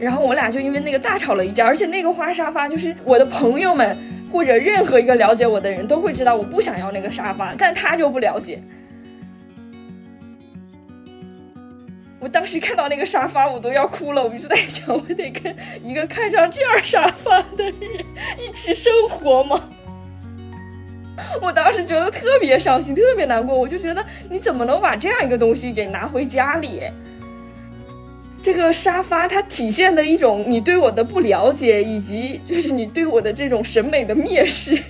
然后我俩就因为那个大吵了一架，而且那个花沙发就是我的朋友们或者任何一个了解我的人都会知道我不想要那个沙发，但他就不了解。我当时看到那个沙发，我都要哭了。我就在想，我得跟一个看上这样沙发的人一起生活吗？我当时觉得特别伤心，特别难过。我就觉得，你怎么能把这样一个东西给拿回家里？这个沙发它体现的一种你对我的不了解，以及就是你对我的这种审美的蔑视。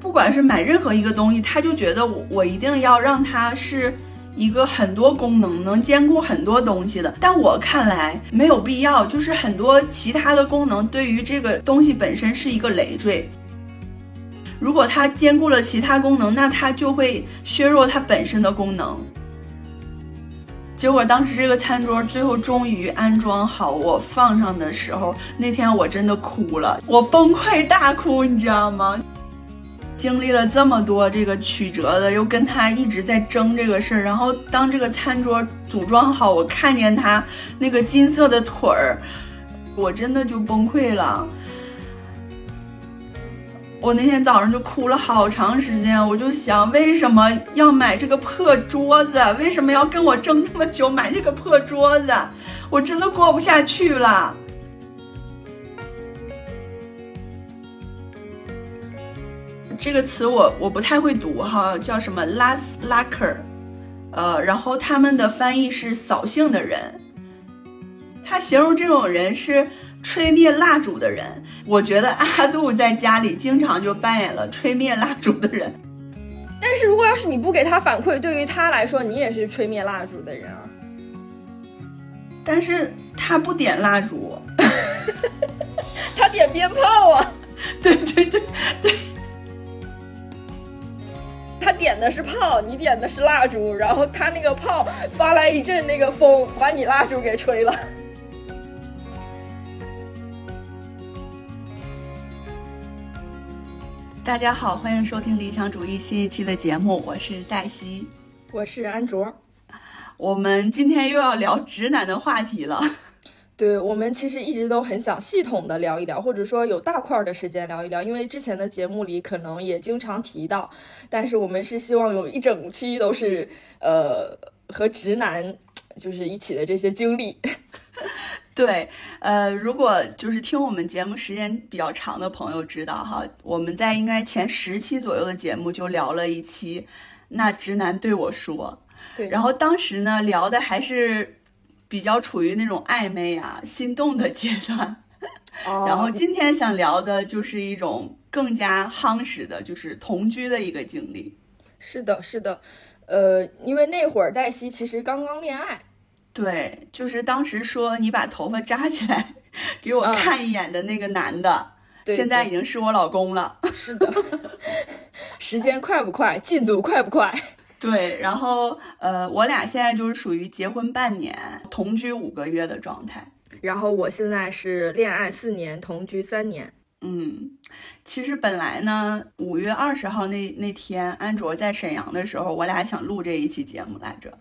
不管是买任何一个东西，他就觉得我我一定要让它是一个很多功能，能兼顾很多东西的。但我看来没有必要，就是很多其他的功能对于这个东西本身是一个累赘。如果它兼顾了其他功能，那它就会削弱它本身的功能。结果当时这个餐桌最后终于安装好，我放上的时候，那天我真的哭了，我崩溃大哭，你知道吗？经历了这么多这个曲折的，又跟他一直在争这个事儿，然后当这个餐桌组装好，我看见他那个金色的腿儿，我真的就崩溃了。我那天早上就哭了好长时间，我就想为什么要买这个破桌子？为什么要跟我争那么久买这个破桌子？我真的过不下去了。这个词我我不太会读哈，叫什么 last lacker，呃，然后他们的翻译是扫兴的人，他形容这种人是。吹灭蜡烛的人，我觉得阿杜在家里经常就扮演了吹灭蜡烛的人。但是如果要是你不给他反馈，对于他来说，你也是吹灭蜡烛的人啊。但是他不点蜡烛，他点鞭炮啊！对对对对，他点的是炮，你点的是蜡烛，然后他那个炮发来一阵那个风，把你蜡烛给吹了。大家好，欢迎收听理想主义新一期的节目，我是黛西，我是安卓。我们今天又要聊直男的话题了。对，我们其实一直都很想系统的聊一聊，或者说有大块的时间聊一聊，因为之前的节目里可能也经常提到，但是我们是希望有一整期都是呃和直男就是一起的这些经历。对，呃，如果就是听我们节目时间比较长的朋友知道哈，我们在应该前十期左右的节目就聊了一期，那直男对我说，对，然后当时呢聊的还是比较处于那种暧昧啊、心动的阶段，然后今天想聊的就是一种更加夯实的，就是同居的一个经历。是的，是的，呃，因为那会儿黛西其实刚刚恋爱。对，就是当时说你把头发扎起来 给我看一眼的那个男的，现在已经是我老公了。是的，时间快不快？进度快不快？对，然后呃，我俩现在就是属于结婚半年、同居五个月的状态。然后我现在是恋爱四年、同居三年。嗯，其实本来呢，五月二十号那那天，安卓在沈阳的时候，我俩想录这一期节目来着。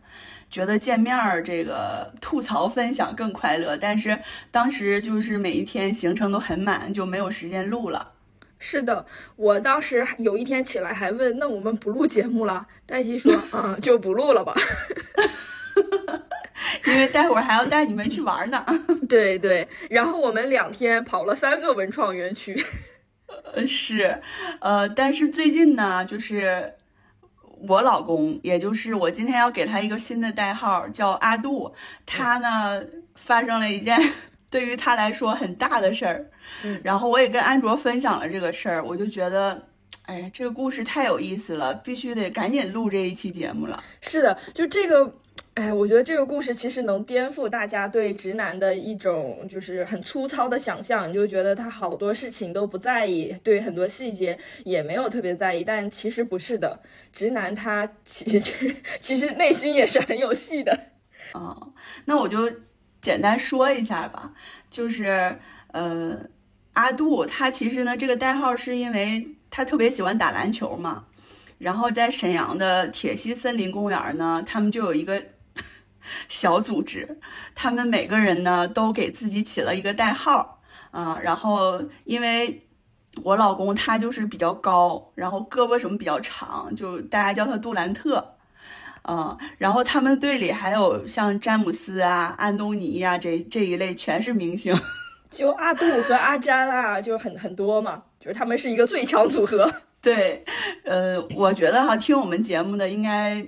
觉得见面儿这个吐槽分享更快乐，但是当时就是每一天行程都很满，就没有时间录了。是的，我当时有一天起来还问，那我们不录节目了？黛西说，嗯，就不录了吧，因为待会儿还要带你们去玩呢。对对，然后我们两天跑了三个文创园区。呃，是，呃，但是最近呢，就是。我老公，也就是我今天要给他一个新的代号，叫阿杜。他呢，发生了一件对于他来说很大的事儿，然后我也跟安卓分享了这个事儿，我就觉得，哎，这个故事太有意思了，必须得赶紧录这一期节目了。是的，就这个。哎，我觉得这个故事其实能颠覆大家对直男的一种就是很粗糙的想象，你就觉得他好多事情都不在意，对很多细节也没有特别在意，但其实不是的，直男他其实 其实内心也是很有戏的。哦，那我就简单说一下吧，就是呃，阿杜他其实呢这个代号是因为他特别喜欢打篮球嘛，然后在沈阳的铁西森林公园呢，他们就有一个。小组织，他们每个人呢都给自己起了一个代号啊，然后因为我老公他就是比较高，然后胳膊什么比较长，就大家叫他杜兰特。嗯，然后他们队里还有像詹姆斯啊、安东尼呀这这一类，全是明星。就阿杜和阿詹啊，就很很多嘛，就是他们是一个最强组合。对，呃，我觉得哈，听我们节目的应该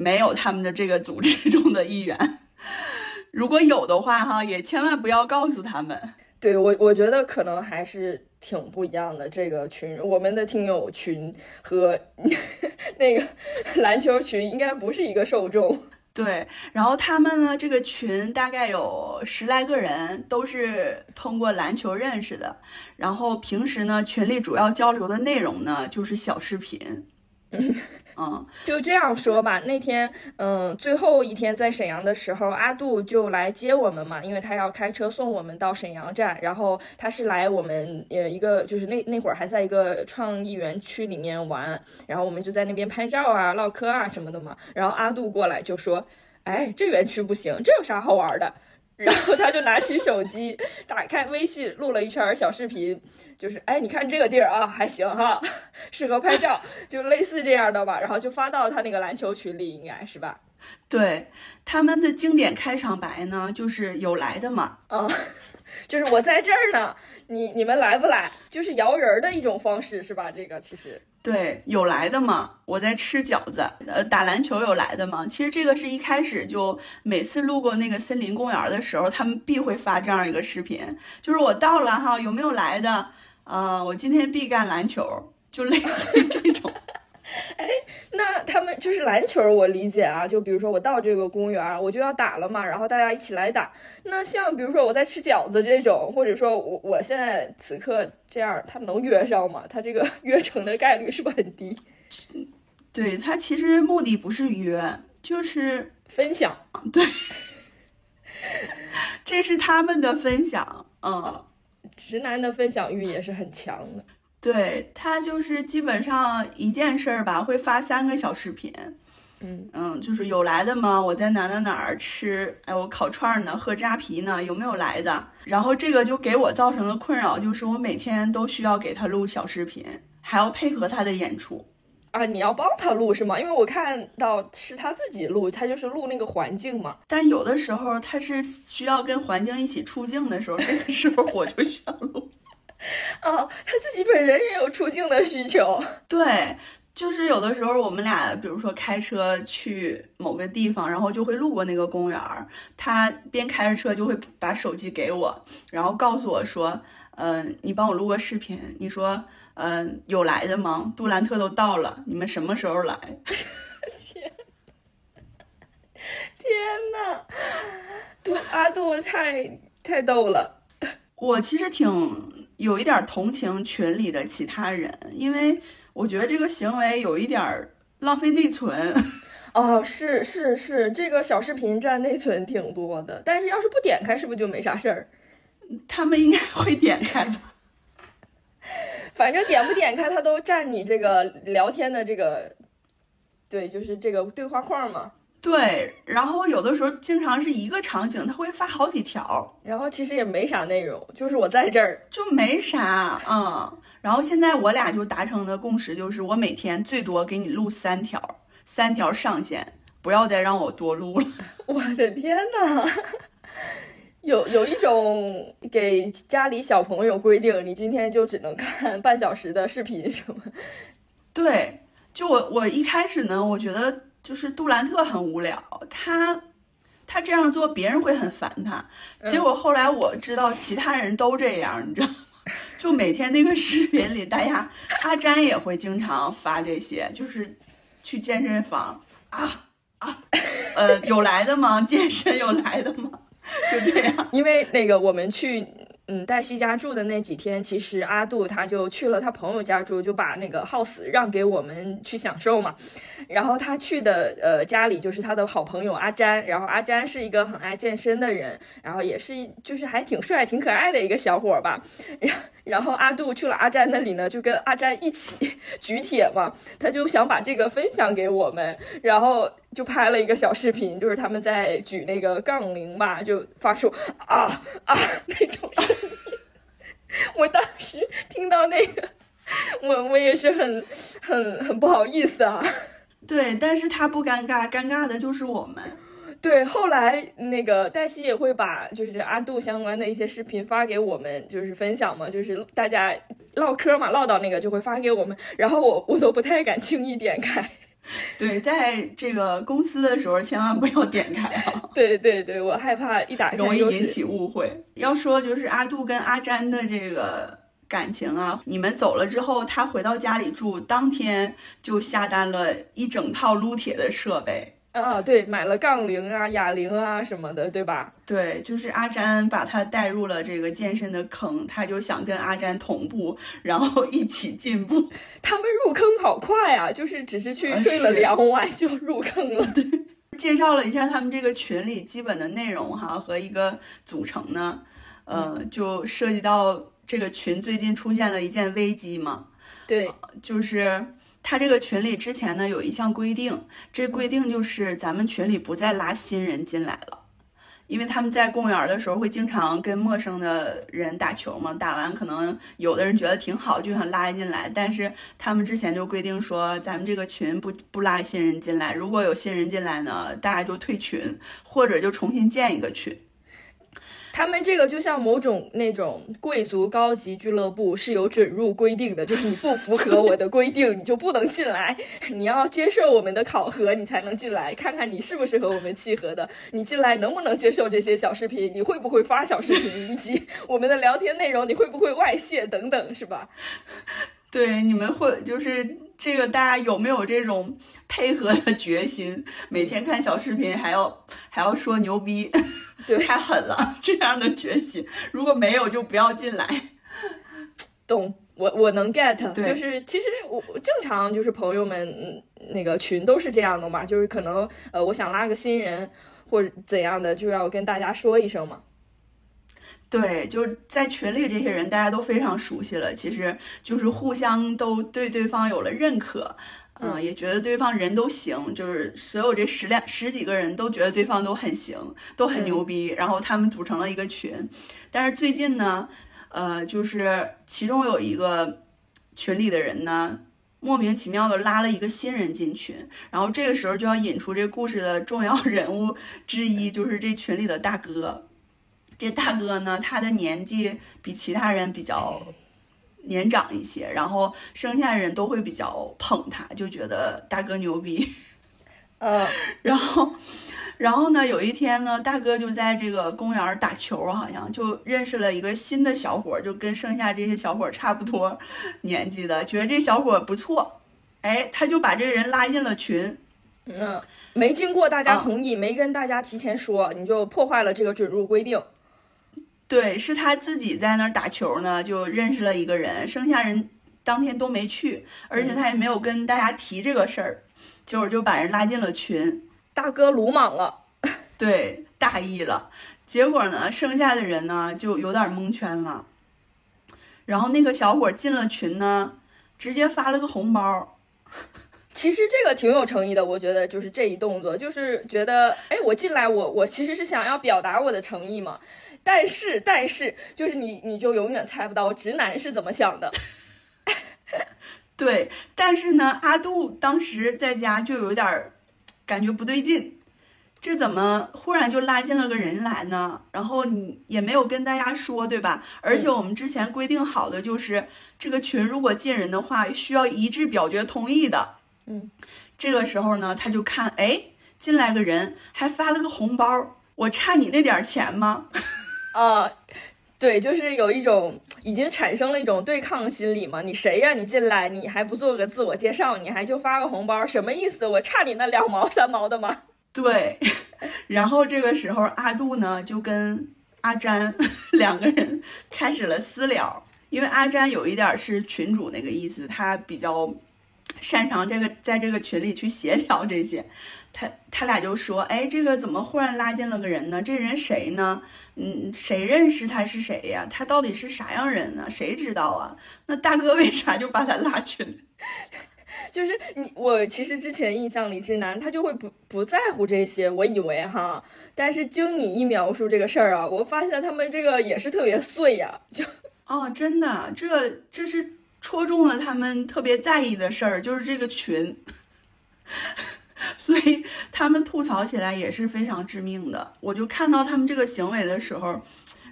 没有他们的这个组织中的一员。如果有的话哈，也千万不要告诉他们。对我，我觉得可能还是挺不一样的。这个群，我们的听友群和 那个篮球群应该不是一个受众。对，然后他们呢，这个群大概有十来个人，都是通过篮球认识的。然后平时呢，群里主要交流的内容呢，就是小视频。嗯，就这样说吧。那天，嗯，最后一天在沈阳的时候，阿杜就来接我们嘛，因为他要开车送我们到沈阳站。然后他是来我们呃一个，就是那那会儿还在一个创意园区里面玩，然后我们就在那边拍照啊、唠嗑啊什么的嘛。然后阿杜过来就说：“哎，这园区不行，这有啥好玩的？”然后他就拿起手机，打开微信，录了一圈小视频，就是哎，你看这个地儿啊，还行哈，适合拍照，就类似这样的吧。然后就发到他那个篮球群里，应该是吧？对，他们的经典开场白呢，就是有来的嘛，啊，就是我在这儿呢，你你们来不来？就是摇人的一种方式，是吧？这个其实。对，有来的吗？我在吃饺子，呃，打篮球有来的吗？其实这个是一开始就每次路过那个森林公园的时候，他们必会发这样一个视频，就是我到了哈，有没有来的？嗯，我今天必干篮球，就类似于这种。哎，那他们就是篮球，我理解啊。就比如说我到这个公园，我就要打了嘛，然后大家一起来打。那像比如说我在吃饺子这种，或者说我我现在此刻这样，他能约上吗？他这个 约成的概率是不是很低？对他其实目的不是约，就是分享。对，这是他们的分享。嗯，直男的分享欲也是很强的。对他就是基本上一件事儿吧，会发三个小视频，嗯嗯，就是有来的吗？我在哪哪哪儿吃？哎，我烤串呢，喝扎啤呢，有没有来的？然后这个就给我造成的困扰就是，我每天都需要给他录小视频，还要配合他的演出啊。你要帮他录是吗？因为我看到是他自己录，他就是录那个环境嘛。但有的时候他是需要跟环境一起出镜的时候，这个时候我就需要录。哦，他自己本人也有出镜的需求。对，就是有的时候我们俩，比如说开车去某个地方，然后就会路过那个公园儿，他边开着车就会把手机给我，然后告诉我说：“嗯，你帮我录个视频。你说，嗯，有来的吗？杜兰特都到了，你们什么时候来？” 天，天呐，杜阿杜太太逗了。我其实挺有一点同情群里的其他人，因为我觉得这个行为有一点浪费内存。哦，是是是，这个小视频占内存挺多的，但是要是不点开，是不是就没啥事儿？他们应该会点开吧？反正点不点开，它都占你这个聊天的这个，对，就是这个对话框嘛。对，然后有的时候经常是一个场景，他会发好几条，然后其实也没啥内容，就是我在这儿就没啥，嗯。然后现在我俩就达成的共识就是，我每天最多给你录三条，三条上限，不要再让我多录了。我的天呐，有有一种给家里小朋友规定，你今天就只能看半小时的视频什么？对，就我我一开始呢，我觉得。就是杜兰特很无聊，他他这样做别人会很烦他。结果后来我知道其他人都这样，你知道吗？就每天那个视频里，大家阿詹也会经常发这些，就是去健身房啊啊，呃，有来的吗？健身有来的吗？就这样，因为那个我们去。嗯，黛西家住的那几天，其实阿杜他就去了他朋友家住，就把那个 house 让给我们去享受嘛。然后他去的呃家里就是他的好朋友阿詹，然后阿詹是一个很爱健身的人，然后也是就是还挺帅、挺可爱的一个小伙吧。然 然后阿杜去了阿詹那里呢，就跟阿詹一起举铁嘛，他就想把这个分享给我们，然后。就拍了一个小视频，就是他们在举那个杠铃吧，就发出啊啊那种声音。我当时听到那个，我我也是很很很不好意思啊。对，但是他不尴尬，尴尬的就是我们。对，后来那个黛西也会把就是阿杜相关的一些视频发给我们，就是分享嘛，就是大家唠嗑嘛，唠到那个就会发给我们，然后我我都不太敢轻易点开。对，在这个公司的时候千万不要点开啊！对对对，我害怕一打开容易引起误会。要说就是阿杜跟阿詹的这个感情啊，你们走了之后，他回到家里住，当天就下单了一整套撸铁的设备。啊，对，买了杠铃啊、哑铃啊什么的，对吧？对，就是阿詹把他带入了这个健身的坑，他就想跟阿詹同步，然后一起进步。他们入坑好快啊，就是只是去睡了两晚就入坑了。对，介绍了一下他们这个群里基本的内容哈和一个组成呢，呃，就涉及到这个群最近出现了一件危机嘛。对，就是。他这个群里之前呢有一项规定，这规定就是咱们群里不再拉新人进来了，因为他们在公园的时候会经常跟陌生的人打球嘛，打完可能有的人觉得挺好，就想拉进来，但是他们之前就规定说，咱们这个群不不拉新人进来，如果有新人进来呢，大家就退群或者就重新建一个群。他们这个就像某种那种贵族高级俱乐部是有准入规定的，就是你不符合我的规定，你就不能进来。你要接受我们的考核，你才能进来，看看你是不是和我们契合的。你进来能不能接受这些小视频？你会不会发小视频？以及我们的聊天内容，你会不会外泄等等，是吧？对，你们会就是这个，大家有没有这种配合的决心？每天看小视频，还要还要说牛逼，对，太狠了，这样的决心。如果没有，就不要进来。懂，我我能 get，就是其实我正常就是朋友们那个群都是这样的嘛，就是可能呃，我想拉个新人或者怎样的，就要跟大家说一声嘛。对，就是在群里这些人，大家都非常熟悉了。其实就是互相都对对方有了认可，嗯，也觉得对方人都行。就是所有这十两十几个人都觉得对方都很行，都很牛逼。然后他们组成了一个群。但是最近呢，呃，就是其中有一个群里的人呢，莫名其妙的拉了一个新人进群。然后这个时候就要引出这故事的重要 人物之一，就是这群里的大哥。这大哥呢，他的年纪比其他人比较年长一些，然后剩下的人都会比较捧他，就觉得大哥牛逼。嗯，然后，然后呢，有一天呢，大哥就在这个公园打球，好像就认识了一个新的小伙，就跟剩下这些小伙差不多年纪的，觉得这小伙不错，哎，他就把这个人拉进了群。嗯，没经过大家同意，没跟大家提前说，你就破坏了这个准入规定。对，是他自己在那儿打球呢，就认识了一个人，剩下人当天都没去，而且他也没有跟大家提这个事儿，结果就把人拉进了群。大哥鲁莽了，对，大意了。结果呢，剩下的人呢就有点蒙圈了。然后那个小伙进了群呢，直接发了个红包。其实这个挺有诚意的，我觉得就是这一动作，就是觉得，哎，我进来，我我其实是想要表达我的诚意嘛。但是，但是，就是你，你就永远猜不到直男是怎么想的。对，但是呢，阿杜当时在家就有点感觉不对劲，这怎么忽然就拉进了个人来呢？然后你也没有跟大家说，对吧？而且我们之前规定好的就是，这个群如果进人的话，需要一致表决同意的。嗯，这个时候呢，他就看，哎，进来个人还发了个红包，我差你那点钱吗？啊，对，就是有一种已经产生了一种对抗心理嘛。你谁呀？你进来你还不做个自我介绍，你还就发个红包，什么意思？我差你那两毛三毛的吗？对。然后这个时候阿杜呢就跟阿詹两个人开始了私聊，因为阿詹有一点是群主那个意思，他比较擅长这个在这个群里去协调这些。他他俩就说：“哎，这个怎么忽然拉进了个人呢？这人谁呢？嗯，谁认识他是谁呀？他到底是啥样人呢？谁知道啊？那大哥为啥就把他拉群？就是你我其实之前印象里直男他就会不不在乎这些，我以为哈，但是经你一描述这个事儿啊，我发现他们这个也是特别碎呀，就哦，真的，这这是戳中了他们特别在意的事儿，就是这个群，所以他们吐槽起来也是非常致命的。我就看到他们这个行为的时候，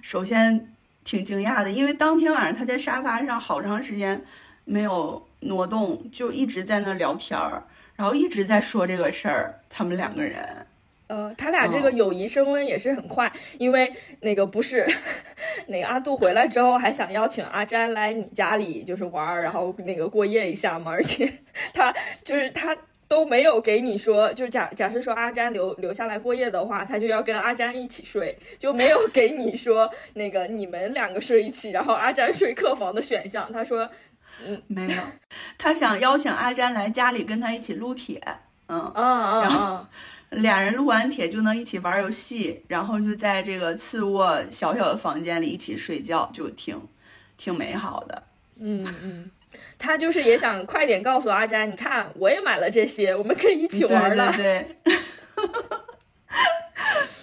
首先挺惊讶的，因为当天晚上他在沙发上好长时间没有。挪动就一直在那聊天儿，然后一直在说这个事儿。他们两个人，呃，他俩这个友谊升温也是很快，因为那个不是 那个阿杜回来之后还想邀请阿詹来你家里就是玩儿，然后那个过夜一下嘛。而且 他就是他都没有给你说，就是假假设说阿詹留留下来过夜的话，他就要跟阿詹一起睡，就没有给你说那个你们两个睡一起，然后阿詹睡客房的选项。他说。嗯，没有，他想邀请阿詹来家里跟他一起撸铁，嗯嗯然后俩人撸完铁就能一起玩游戏，然后就在这个次卧小小的房间里一起睡觉，就挺挺美好的。嗯嗯，他就是也想快点告诉阿詹，你看我也买了这些，我们可以一起玩了。对对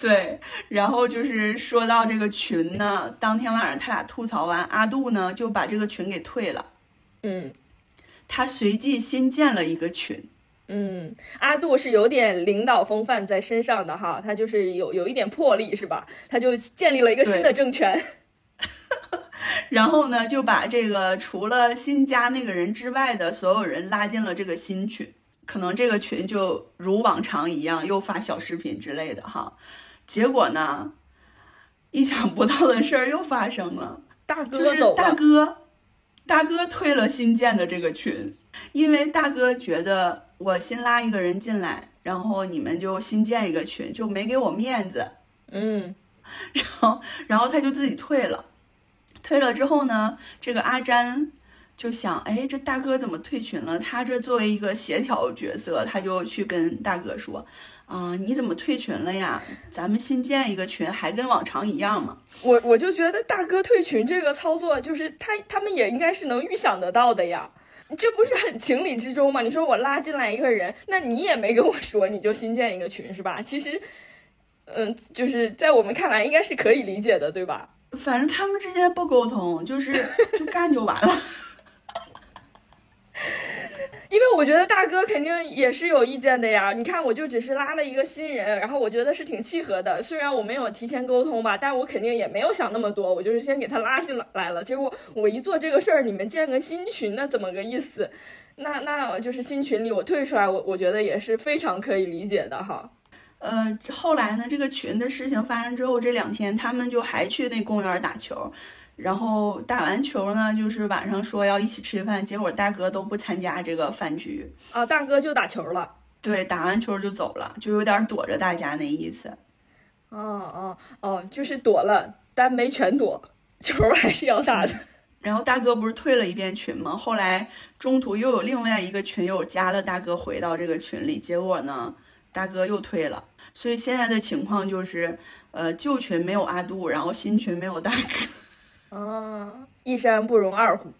对，然后就是说到这个群呢，当天晚上他俩吐槽完，阿杜呢就把这个群给退了。嗯，他随即新建了一个群。嗯，阿杜是有点领导风范在身上的哈，他就是有有一点魄力是吧？他就建立了一个新的政权，然后呢，就把这个除了新加那个人之外的所有人拉进了这个新群。可能这个群就如往常一样，又发小视频之类的哈。结果呢，意想不到的事儿又发生了，大哥走了，大哥。大哥退了新建的这个群，因为大哥觉得我新拉一个人进来，然后你们就新建一个群，就没给我面子。嗯，然后然后他就自己退了。退了之后呢，这个阿詹就想，哎，这大哥怎么退群了？他这作为一个协调角色，他就去跟大哥说。啊，你怎么退群了呀？咱们新建一个群，还跟往常一样吗？我我就觉得大哥退群这个操作，就是他他们也应该是能预想得到的呀，这不是很情理之中吗？你说我拉进来一个人，那你也没跟我说，你就新建一个群是吧？其实，嗯，就是在我们看来应该是可以理解的，对吧？反正他们之间不沟通，就是就干就完了。因为我觉得大哥肯定也是有意见的呀。你看，我就只是拉了一个新人，然后我觉得是挺契合的。虽然我没有提前沟通吧，但我肯定也没有想那么多，我就是先给他拉进来了。结果我一做这个事儿，你们建个新群，那怎么个意思？那那就是新群里我退出来，我我觉得也是非常可以理解的哈。呃，后来呢，这个群的事情发生之后，这两天他们就还去那公园打球。然后打完球呢，就是晚上说要一起吃饭，结果大哥都不参加这个饭局啊，大哥就打球了。对，打完球就走了，就有点躲着大家那意思。哦哦哦，就是躲了，但没全躲，球还是要打的。然后大哥不是退了一遍群吗？后来中途又有另外一个群友加了大哥回到这个群里，结果呢，大哥又退了。所以现在的情况就是，呃，旧群没有阿杜，然后新群没有大哥。啊，一山不容二虎。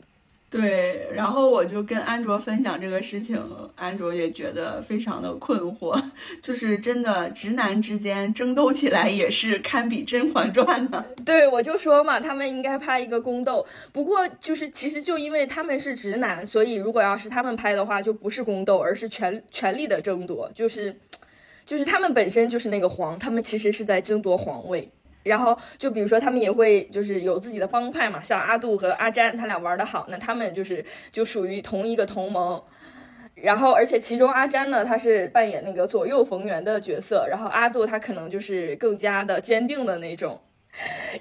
对，然后我就跟安卓分享这个事情，安卓也觉得非常的困惑，就是真的直男之间争斗起来也是堪比《甄嬛传》呢。对，我就说嘛，他们应该拍一个宫斗。不过就是其实就因为他们是直男，所以如果要是他们拍的话，就不是宫斗，而是权权力的争夺。就是就是他们本身就是那个皇，他们其实是在争夺皇位。然后就比如说，他们也会就是有自己的帮派嘛，像阿杜和阿詹，他俩玩的好，那他们就是就属于同一个同盟。然后，而且其中阿詹呢，他是扮演那个左右逢源的角色，然后阿杜他可能就是更加的坚定的那种。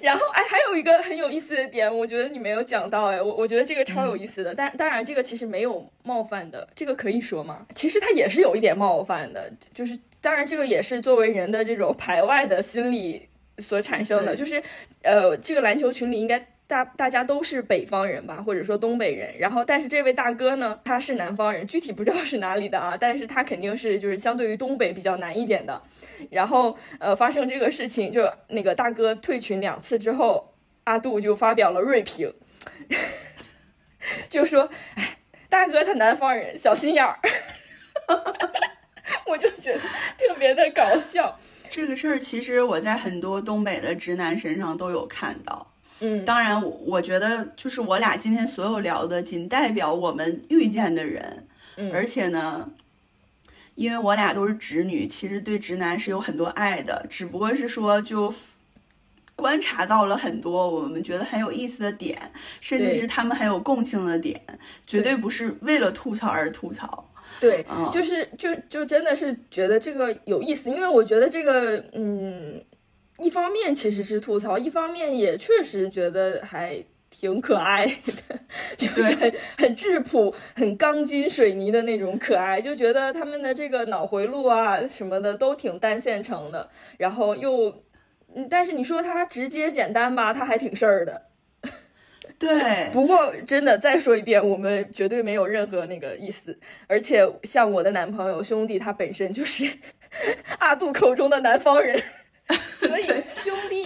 然后，哎，还有一个很有意思的点，我觉得你没有讲到，哎，我我觉得这个超有意思的。但当然，这个其实没有冒犯的，这个可以说吗？其实他也是有一点冒犯的，就是当然这个也是作为人的这种排外的心理。所产生的就是，呃，这个篮球群里应该大大家都是北方人吧，或者说东北人。然后，但是这位大哥呢，他是南方人，具体不知道是哪里的啊。但是他肯定是就是相对于东北比较难一点的。然后，呃，发生这个事情，就那个大哥退群两次之后，阿杜就发表了锐评，就说，哎。大哥他南方人，小心眼儿，我就觉得特别的搞笑。这个事儿其实我在很多东北的直男身上都有看到。嗯，当然，我觉得就是我俩今天所有聊的，仅代表我们遇见的人。嗯，而且呢，因为我俩都是直女，其实对直男是有很多爱的，只不过是说就观察到了很多我们觉得很有意思的点，甚至是他们很有共性的点，绝对不是为了吐槽而吐槽。对，就是就就真的是觉得这个有意思，因为我觉得这个嗯。一方面其实是吐槽，一方面也确实觉得还挺可爱的，就是很很质朴、很钢筋水泥的那种可爱，就觉得他们的这个脑回路啊什么的都挺单线程的，然后又，但是你说它直接简单吧，它还挺事儿的。对，不过真的再说一遍，我们绝对没有任何那个意思，而且像我的男朋友兄弟，他本身就是 阿杜口中的南方人。所以兄弟，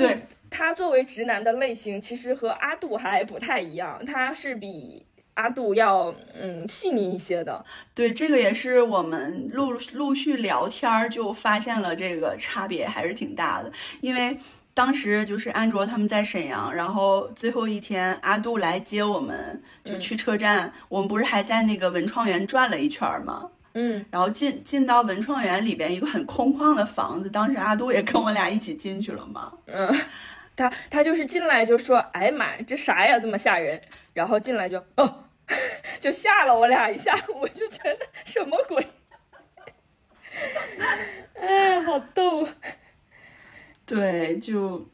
他作为直男的类型，其实和阿杜还不太一样，他是比阿杜要嗯细腻一些的。对，这个也是我们陆陆续聊天就发现了这个差别还是挺大的。因为当时就是安卓他们在沈阳，然后最后一天阿杜来接我们，就去车站，我们不是还在那个文创园转了一圈吗？嗯，然后进进到文创园里边一个很空旷的房子，当时阿杜也跟我俩一起进去了嘛。嗯，他他就是进来就说：“哎妈，这啥呀，这么吓人！”然后进来就哦，就吓了我俩一下，我就觉得什么鬼？哎，好逗。对，就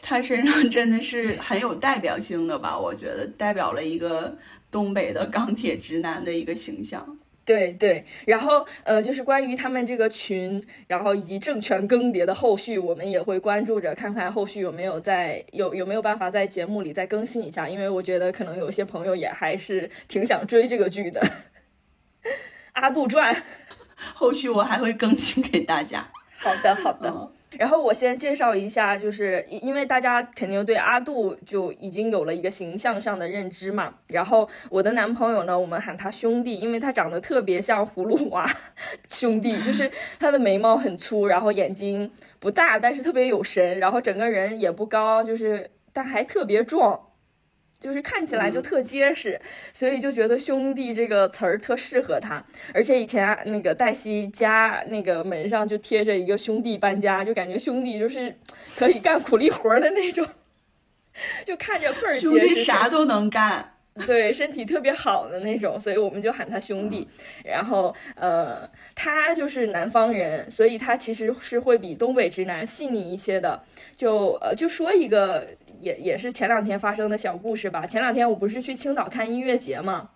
他身上真的是很有代表性的吧？我觉得代表了一个东北的钢铁直男的一个形象。对对，然后呃，就是关于他们这个群，然后以及政权更迭的后续，我们也会关注着，看看后续有没有在有有没有办法在节目里再更新一下，因为我觉得可能有些朋友也还是挺想追这个剧的，《阿杜传》，后续我还会更新给大家。好的，好的。然后我先介绍一下，就是因为大家肯定对阿杜就已经有了一个形象上的认知嘛。然后我的男朋友呢，我们喊他兄弟，因为他长得特别像葫芦娃 兄弟，就是他的眉毛很粗，然后眼睛不大，但是特别有神，然后整个人也不高，就是但还特别壮。就是看起来就特结实，所以就觉得“兄弟”这个词儿特适合他。而且以前那个黛西家那个门上就贴着一个“兄弟搬家”，就感觉兄弟就是可以干苦力活的那种，就看着倍儿结实。兄弟啥都能干，对，身体特别好的那种，所以我们就喊他兄弟。然后呃，他就是南方人，所以他其实是会比东北直男细腻一些的。就呃，就说一个。也也是前两天发生的小故事吧。前两天我不是去青岛看音乐节嘛，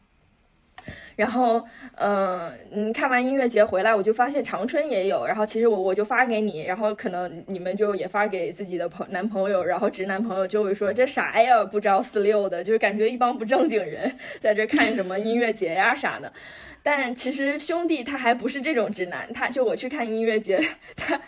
然后嗯嗯，看完音乐节回来，我就发现长春也有。然后其实我我就发给你，然后可能你们就也发给自己的朋男朋友，然后直男朋友就会说这啥呀，不着四六的，就是感觉一帮不正经人 在这看什么音乐节呀啥的。但其实兄弟他还不是这种直男，他就我去看音乐节，他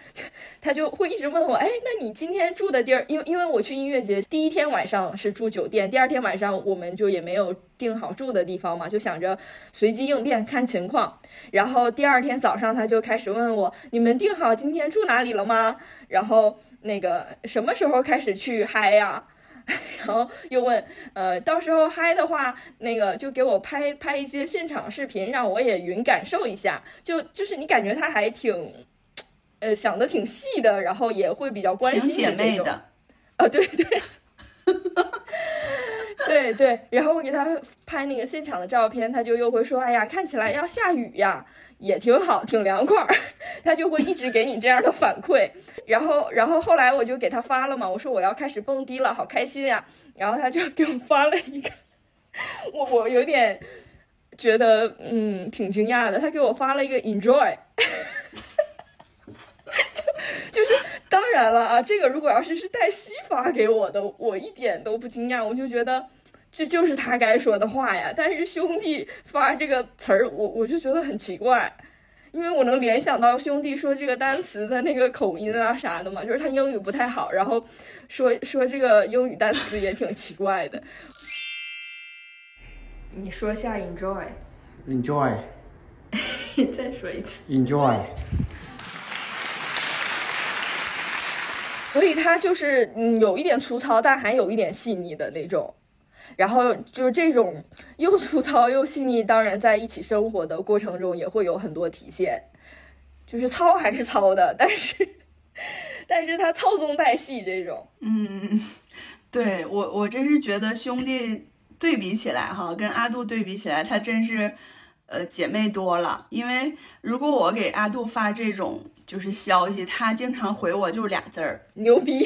他就会一直问我，哎，那你今天住的地儿，因为因为我去音乐节第一天晚上是住酒店，第二天晚上我们就也没有定好住的地方嘛，就想着随机应变看情况。然后第二天早上他就开始问我，你们定好今天住哪里了吗？然后那个什么时候开始去嗨呀？然后又问，呃，到时候嗨的话，那个就给我拍拍一些现场视频，让我也云感受一下。就就是你感觉他还挺，呃，想的挺细的，然后也会比较关心姐妹的。啊，对对，对对。然后我给他拍那个现场的照片，他就又会说，哎呀，看起来要下雨呀。也挺好，挺凉快儿，他就会一直给你这样的反馈。然后，然后后来我就给他发了嘛，我说我要开始蹦迪了，好开心呀。然后他就 给我发了一个，我我有点觉得嗯挺惊讶的，他给我发了一个 enjoy，就就是当然了啊，这个如果要是是黛西发给我的，我一点都不惊讶，我就觉得。这就是他该说的话呀，但是兄弟发这个词儿，我我就觉得很奇怪，因为我能联想到兄弟说这个单词的那个口音啊啥的嘛，就是他英语不太好，然后说说这个英语单词也挺奇怪的。你说下 enjoy。enjoy 你 再说一次。enjoy。所以它就是嗯有一点粗糙，但还有一点细腻的那种。然后就是这种又粗糙又细腻，当然在一起生活的过程中也会有很多体现。就是糙还是糙的，但是但是他糙中带细这种。嗯，对我我真是觉得兄弟对比起来哈，跟阿杜对比起来，他真是呃姐妹多了。因为如果我给阿杜发这种就是消息，他经常回我就是俩字儿，牛逼，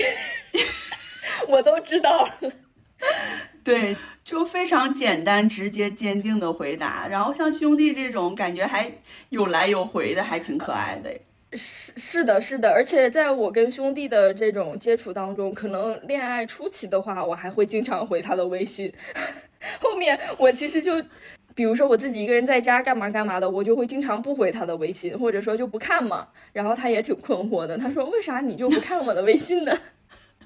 我都知道。对，就非常简单、直接、坚定的回答。然后像兄弟这种感觉还有来有回的，还挺可爱的。是是的，是的，而且在我跟兄弟的这种接触当中，可能恋爱初期的话，我还会经常回他的微信。后面我其实就，比如说我自己一个人在家干嘛干嘛的，我就会经常不回他的微信，或者说就不看嘛。然后他也挺困惑的，他说：“为啥你就不看我的微信呢？”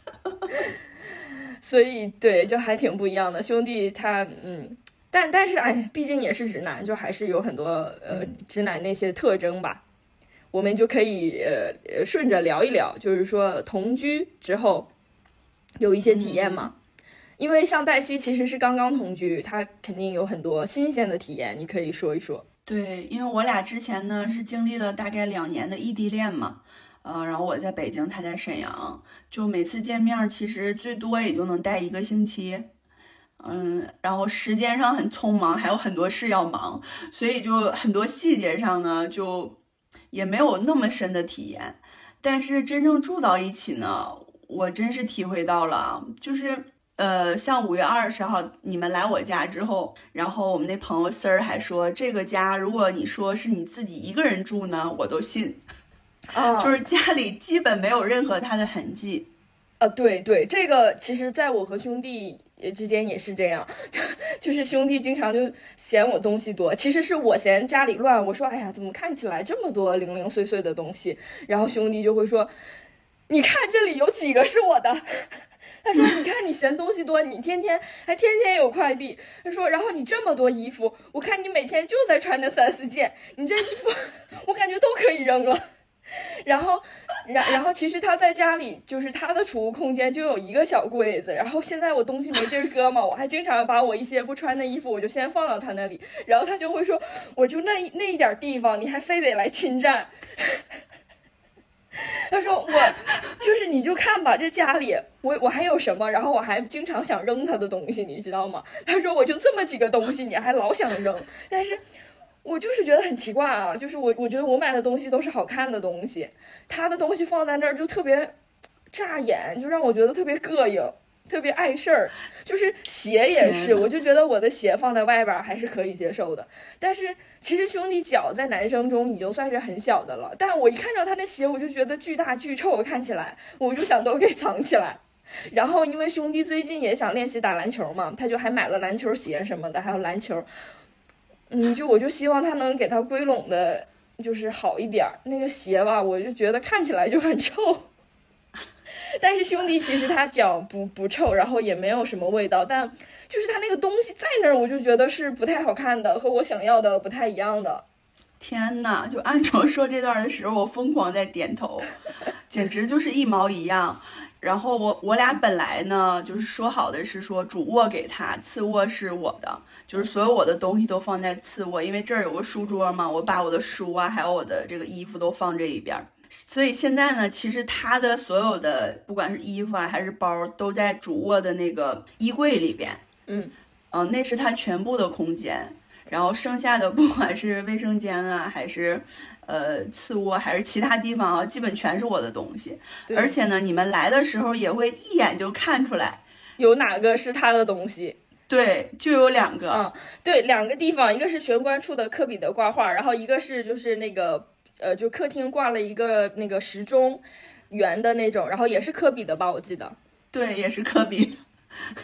所以对，就还挺不一样的。兄弟他嗯，但但是哎，毕竟也是直男，就还是有很多呃直男那些特征吧。我们就可以呃呃顺着聊一聊，就是说同居之后有一些体验嘛。因为像黛西其实是刚刚同居，她肯定有很多新鲜的体验，你可以说一说。对，因为我俩之前呢是经历了大概两年的异地恋嘛，呃，然后我在北京，他在沈阳，就每次见面其实最多也就能待一个星期，嗯，然后时间上很匆忙，还有很多事要忙，所以就很多细节上呢就也没有那么深的体验，但是真正住到一起呢，我真是体会到了，就是。呃，像五月二十号你们来我家之后，然后我们那朋友丝儿还说，这个家如果你说是你自己一个人住呢，我都信。啊就是家里基本没有任何他的痕迹。啊，对对，这个其实在我和兄弟之间也是这样，就是兄弟经常就嫌我东西多，其实是我嫌家里乱。我说，哎呀，怎么看起来这么多零零碎碎的东西？然后兄弟就会说，你看这里有几个是我的。他说：“你看，你嫌东西多，你天天还天天有快递。”他说：“然后你这么多衣服，我看你每天就在穿那三四件，你这衣服 我感觉都可以扔了。” 然后，然然后其实他在家里就是他的储物空间就有一个小柜子，然后现在我东西没地儿搁嘛，我还经常把我一些不穿的衣服我就先放到他那里，然后他就会说：“我就那那一点地方，你还非得来侵占。”他说我就是你就看吧，这家里我我还有什么？然后我还经常想扔他的东西，你知道吗？他说我就这么几个东西，你还老想扔，但是我就是觉得很奇怪啊，就是我我觉得我买的东西都是好看的东西，他的东西放在那儿就特别扎眼，就让我觉得特别膈应。特别碍事儿，就是鞋也是，我就觉得我的鞋放在外边还是可以接受的。但是其实兄弟脚在男生中已经算是很小的了，但我一看到他的鞋，我就觉得巨大巨臭，看起来我就想都给藏起来。然后因为兄弟最近也想练习打篮球嘛，他就还买了篮球鞋什么的，还有篮球。嗯，就我就希望他能给他归拢的，就是好一点儿。那个鞋吧，我就觉得看起来就很臭。但是兄弟其实他脚不不臭，然后也没有什么味道，但就是他那个东西在那儿，我就觉得是不太好看的，和我想要的不太一样的。天呐，就安卓说这段的时候，我疯狂在点头，简直就是一毛一样。然后我我俩本来呢，就是说好的是说主卧给他，次卧是我的，就是所有我的东西都放在次卧，因为这儿有个书桌嘛，我把我的书啊，还有我的这个衣服都放这一边。所以现在呢，其实他的所有的不管是衣服啊还是包，都在主卧的那个衣柜里边。嗯，嗯、呃，那是他全部的空间。然后剩下的不管是卫生间啊，还是呃次卧，还是其他地方啊，基本全是我的东西。而且呢，你们来的时候也会一眼就看出来有哪个是他的东西。对，就有两个。嗯，对，两个地方，一个是玄关处的科比的挂画，然后一个是就是那个。呃，就客厅挂了一个那个时钟，圆的那种，然后也是科比的吧，我记得。对，也是科比的，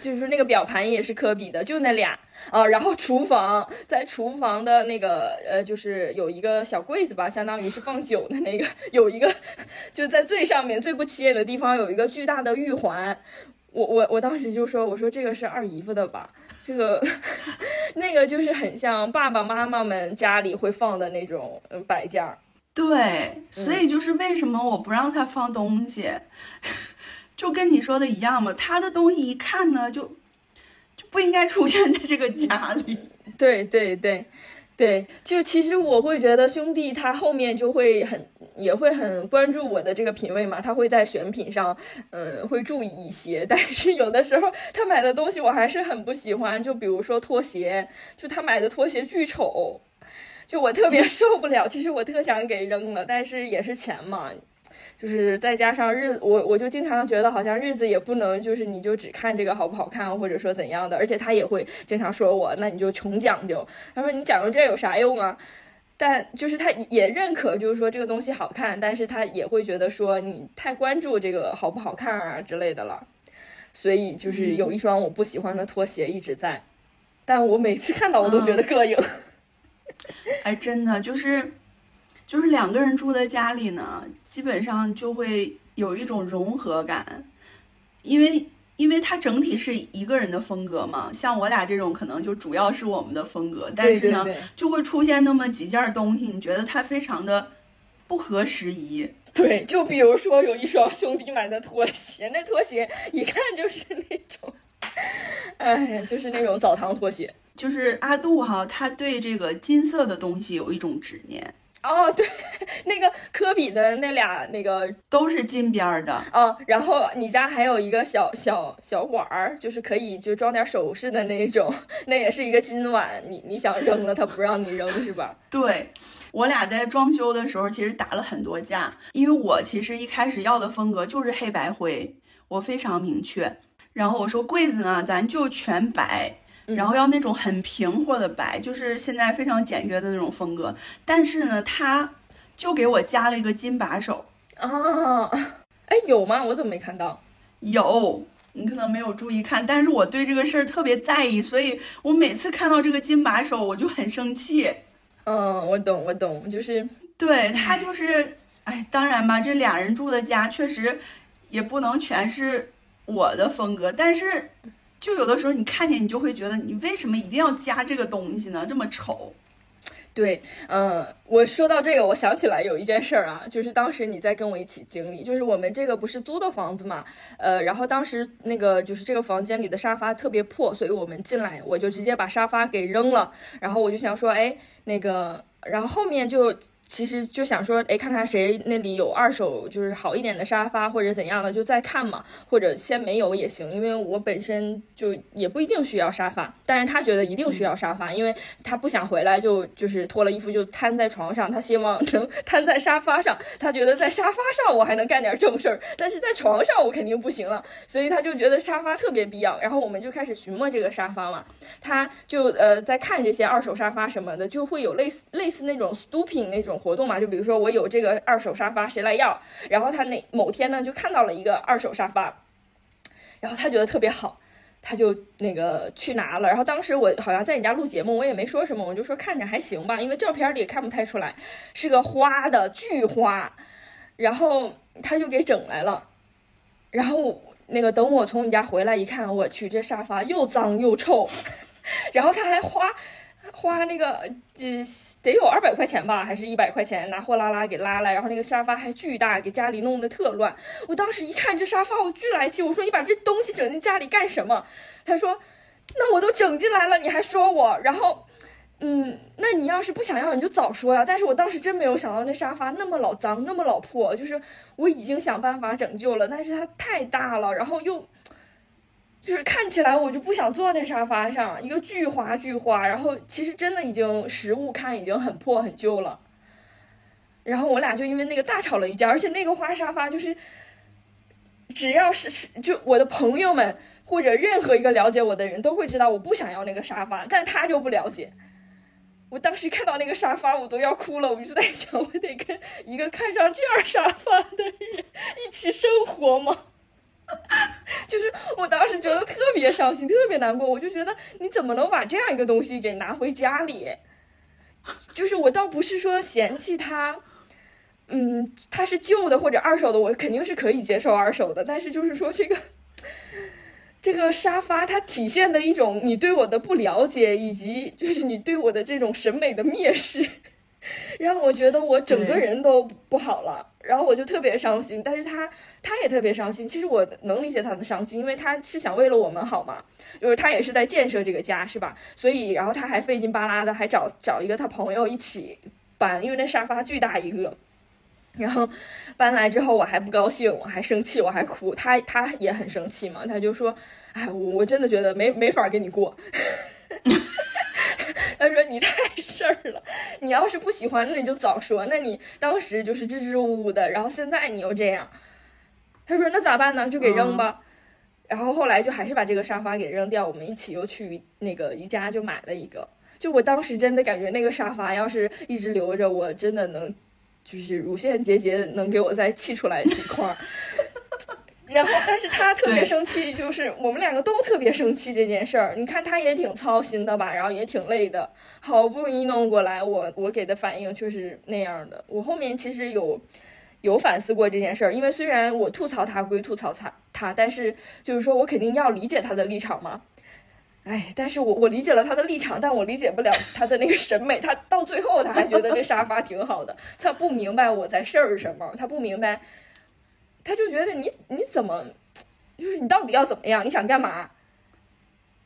就是那个表盘也是科比的，就那俩啊。然后厨房在厨房的那个呃，就是有一个小柜子吧，相当于是放酒的那个，有一个就在最上面最不起眼的地方有一个巨大的玉环。我我我当时就说，我说这个是二姨夫的吧，这个那个就是很像爸爸妈妈们家里会放的那种摆件儿。对，所以就是为什么我不让他放东西，就跟你说的一样嘛，他的东西一看呢，就就不应该出现在这个家里。对对对。对，就其实我会觉得兄弟他后面就会很也会很关注我的这个品味嘛，他会在选品上，嗯，会注意一些。但是有的时候他买的东西我还是很不喜欢，就比如说拖鞋，就他买的拖鞋巨丑，就我特别 受不了。其实我特想给扔了，但是也是钱嘛。就是再加上日，我我就经常觉得好像日子也不能就是你就只看这个好不好看，或者说怎样的，而且他也会经常说我，那你就穷讲究。他说你讲究这有啥用啊？但就是他也认可，就是说这个东西好看，但是他也会觉得说你太关注这个好不好看啊之类的了。所以就是有一双我不喜欢的拖鞋一直在，但我每次看到我都觉得膈应。哎，真的就是。就是两个人住在家里呢，基本上就会有一种融合感，因为因为它整体是一个人的风格嘛。像我俩这种，可能就主要是我们的风格，但是呢，就会出现那么几件东西，你觉得它非常的不合时宜。对，就比如说有一双兄弟买的拖鞋，那拖鞋一看就是那种，哎，就是那种澡堂拖鞋。就是阿杜哈，他对这个金色的东西有一种执念。哦，对，那个科比的那俩那个都是金边儿的啊。然后你家还有一个小小小碗儿，就是可以就装点首饰的那种，那也是一个金碗。你你想扔了，他不让你扔是吧？对，我俩在装修的时候其实打了很多架，因为我其实一开始要的风格就是黑白灰，我非常明确。然后我说柜子呢，咱就全白。然后要那种很平和的白，就是现在非常简约的那种风格。但是呢，他就给我加了一个金把手啊！哎，有吗？我怎么没看到？有，你可能没有注意看。但是我对这个事儿特别在意，所以我每次看到这个金把手，我就很生气。嗯，我懂，我懂，就是对他就是，哎，当然吧，这俩人住的家确实也不能全是我的风格，但是。就有的时候你看见你就会觉得你为什么一定要加这个东西呢？这么丑。对，嗯，我说到这个，我想起来有一件事儿啊，就是当时你在跟我一起经历，就是我们这个不是租的房子嘛，呃，然后当时那个就是这个房间里的沙发特别破，所以我们进来我就直接把沙发给扔了，然后我就想说，哎，那个，然后后面就。其实就想说，哎，看看谁那里有二手，就是好一点的沙发或者怎样的，就再看嘛，或者先没有也行，因为我本身就也不一定需要沙发，但是他觉得一定需要沙发，因为他不想回来就就是脱了衣服就瘫在床上，他希望能 瘫在沙发上，他觉得在沙发上我还能干点正事儿，但是在床上我肯定不行了，所以他就觉得沙发特别必要，然后我们就开始寻摸这个沙发嘛，他就呃在看这些二手沙发什么的，就会有类似类似那种 stooping 那种。活动嘛，就比如说我有这个二手沙发，谁来要？然后他那某天呢，就看到了一个二手沙发，然后他觉得特别好，他就那个去拿了。然后当时我好像在你家录节目，我也没说什么，我就说看着还行吧，因为照片里看不太出来，是个花的巨花。然后他就给整来了。然后那个等我从你家回来一看，我去，这沙发又脏又臭，然后他还花。花那个这得有二百块钱吧，还是一百块钱？拿货拉拉给拉来，然后那个沙发还巨大，给家里弄得特乱。我当时一看这沙发，我巨来气，我说你把这东西整进家里干什么？他说，那我都整进来了，你还说我？然后，嗯，那你要是不想要，你就早说呀。但是我当时真没有想到那沙发那么老脏，那么老破，就是我已经想办法拯救了，但是它太大了，然后又。就是看起来我就不想坐那沙发上，一个巨滑巨滑，然后其实真的已经实物看已经很破很旧了。然后我俩就因为那个大吵了一架，而且那个花沙发就是，只要是是就我的朋友们或者任何一个了解我的人都会知道我不想要那个沙发，但他就不了解。我当时看到那个沙发我都要哭了，我就在想，我得跟一个看上这样沙发的人一起生活吗？就是我当时觉得特别伤心，特别难过。我就觉得你怎么能把这样一个东西给拿回家里？就是我倒不是说嫌弃它，嗯，它是旧的或者二手的，我肯定是可以接受二手的。但是就是说这个，这个沙发它体现的一种你对我的不了解，以及就是你对我的这种审美的蔑视，让我觉得我整个人都不好了。然后我就特别伤心，但是他他也特别伤心。其实我能理解他的伤心，因为他是想为了我们好嘛，就是他也是在建设这个家，是吧？所以，然后他还费劲巴拉的，还找找一个他朋友一起搬，因为那沙发巨大一个。然后搬来之后，我还不高兴，我还生气，我还哭。他他也很生气嘛，他就说：“哎，我我真的觉得没没法跟你过。” 他说：“你太事儿了，你要是不喜欢，那你就早说。那你当时就是支支吾吾的，然后现在你又这样。”他说：“那咋办呢？就给扔吧。”然后后来就还是把这个沙发给扔掉，我们一起又去那个宜家就买了一个。就我当时真的感觉那个沙发要是一直留着，我真的能就是乳腺结节能给我再气出来几块。然后，但是他特别生气，就是我们两个都特别生气这件事儿。你看他也挺操心的吧，然后也挺累的，好不容易弄过来，我我给的反应却是那样的。我后面其实有有反思过这件事儿，因为虽然我吐槽他归吐槽他他，但是就是说我肯定要理解他的立场嘛。哎，但是我我理解了他的立场，但我理解不了他的那个审美。他到最后他还觉得这沙发挺好的，他不明白我在事儿什么，他不明白。他就觉得你你怎么，就是你到底要怎么样？你想干嘛？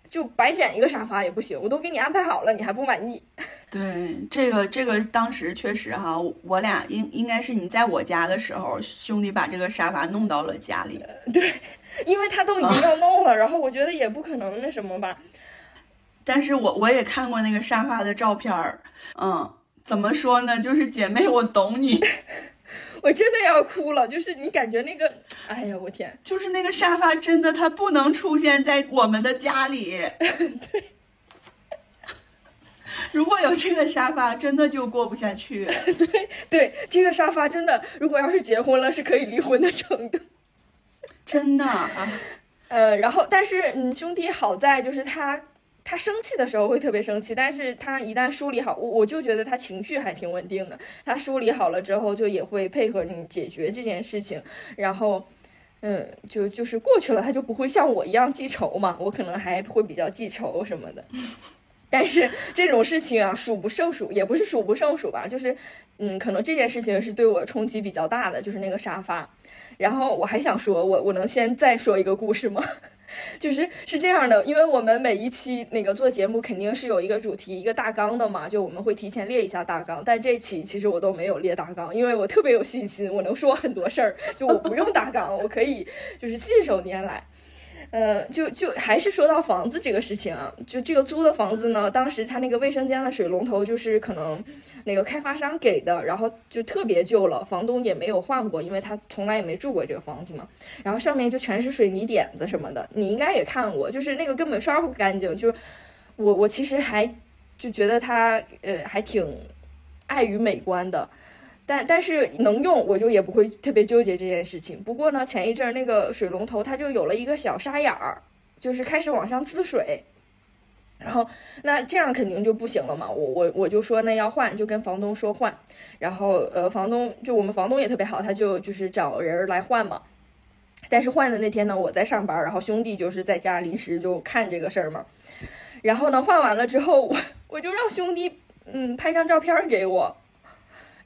就白捡一个沙发也不行，我都给你安排好了，你还不满意？对，这个这个当时确实哈，我俩应应该是你在我家的时候，兄弟把这个沙发弄到了家里。对，因为他都已经要弄了，然后我觉得也不可能那什么吧。但是我我也看过那个沙发的照片儿，嗯，怎么说呢？就是姐妹，我懂你。我真的要哭了，就是你感觉那个，哎呀，我天，就是那个沙发真的它不能出现在我们的家里。对，如果有这个沙发，真的就过不下去。对对，这个沙发真的，如果要是结婚了，是可以离婚的程度。真的啊，呃，然后但是嗯，兄弟好在就是他。他生气的时候会特别生气，但是他一旦梳理好，我我就觉得他情绪还挺稳定的。他梳理好了之后，就也会配合你解决这件事情，然后，嗯，就就是过去了，他就不会像我一样记仇嘛。我可能还会比较记仇什么的。但是这种事情啊，数不胜数，也不是数不胜数吧，就是，嗯，可能这件事情是对我冲击比较大的，就是那个沙发。然后我还想说，我我能先再说一个故事吗？就是是这样的，因为我们每一期那个做节目肯定是有一个主题、一个大纲的嘛，就我们会提前列一下大纲。但这期其实我都没有列大纲，因为我特别有信心，我能说很多事儿，就我不用大纲，我可以就是信手拈来。呃，就就还是说到房子这个事情啊，就这个租的房子呢，当时他那个卫生间的水龙头就是可能那个开发商给的，然后就特别旧了，房东也没有换过，因为他从来也没住过这个房子嘛。然后上面就全是水泥点子什么的，你应该也看过，就是那个根本刷不干净。就是我我其实还就觉得它呃还挺碍于美观的。但但是能用，我就也不会特别纠结这件事情。不过呢，前一阵儿那个水龙头它就有了一个小沙眼儿，就是开始往上滋水，然后那这样肯定就不行了嘛。我我我就说那要换，就跟房东说换。然后呃，房东就我们房东也特别好，他就就是找人来换嘛。但是换的那天呢，我在上班，然后兄弟就是在家临时就看这个事儿嘛。然后呢，换完了之后，我我就让兄弟嗯拍张照片给我。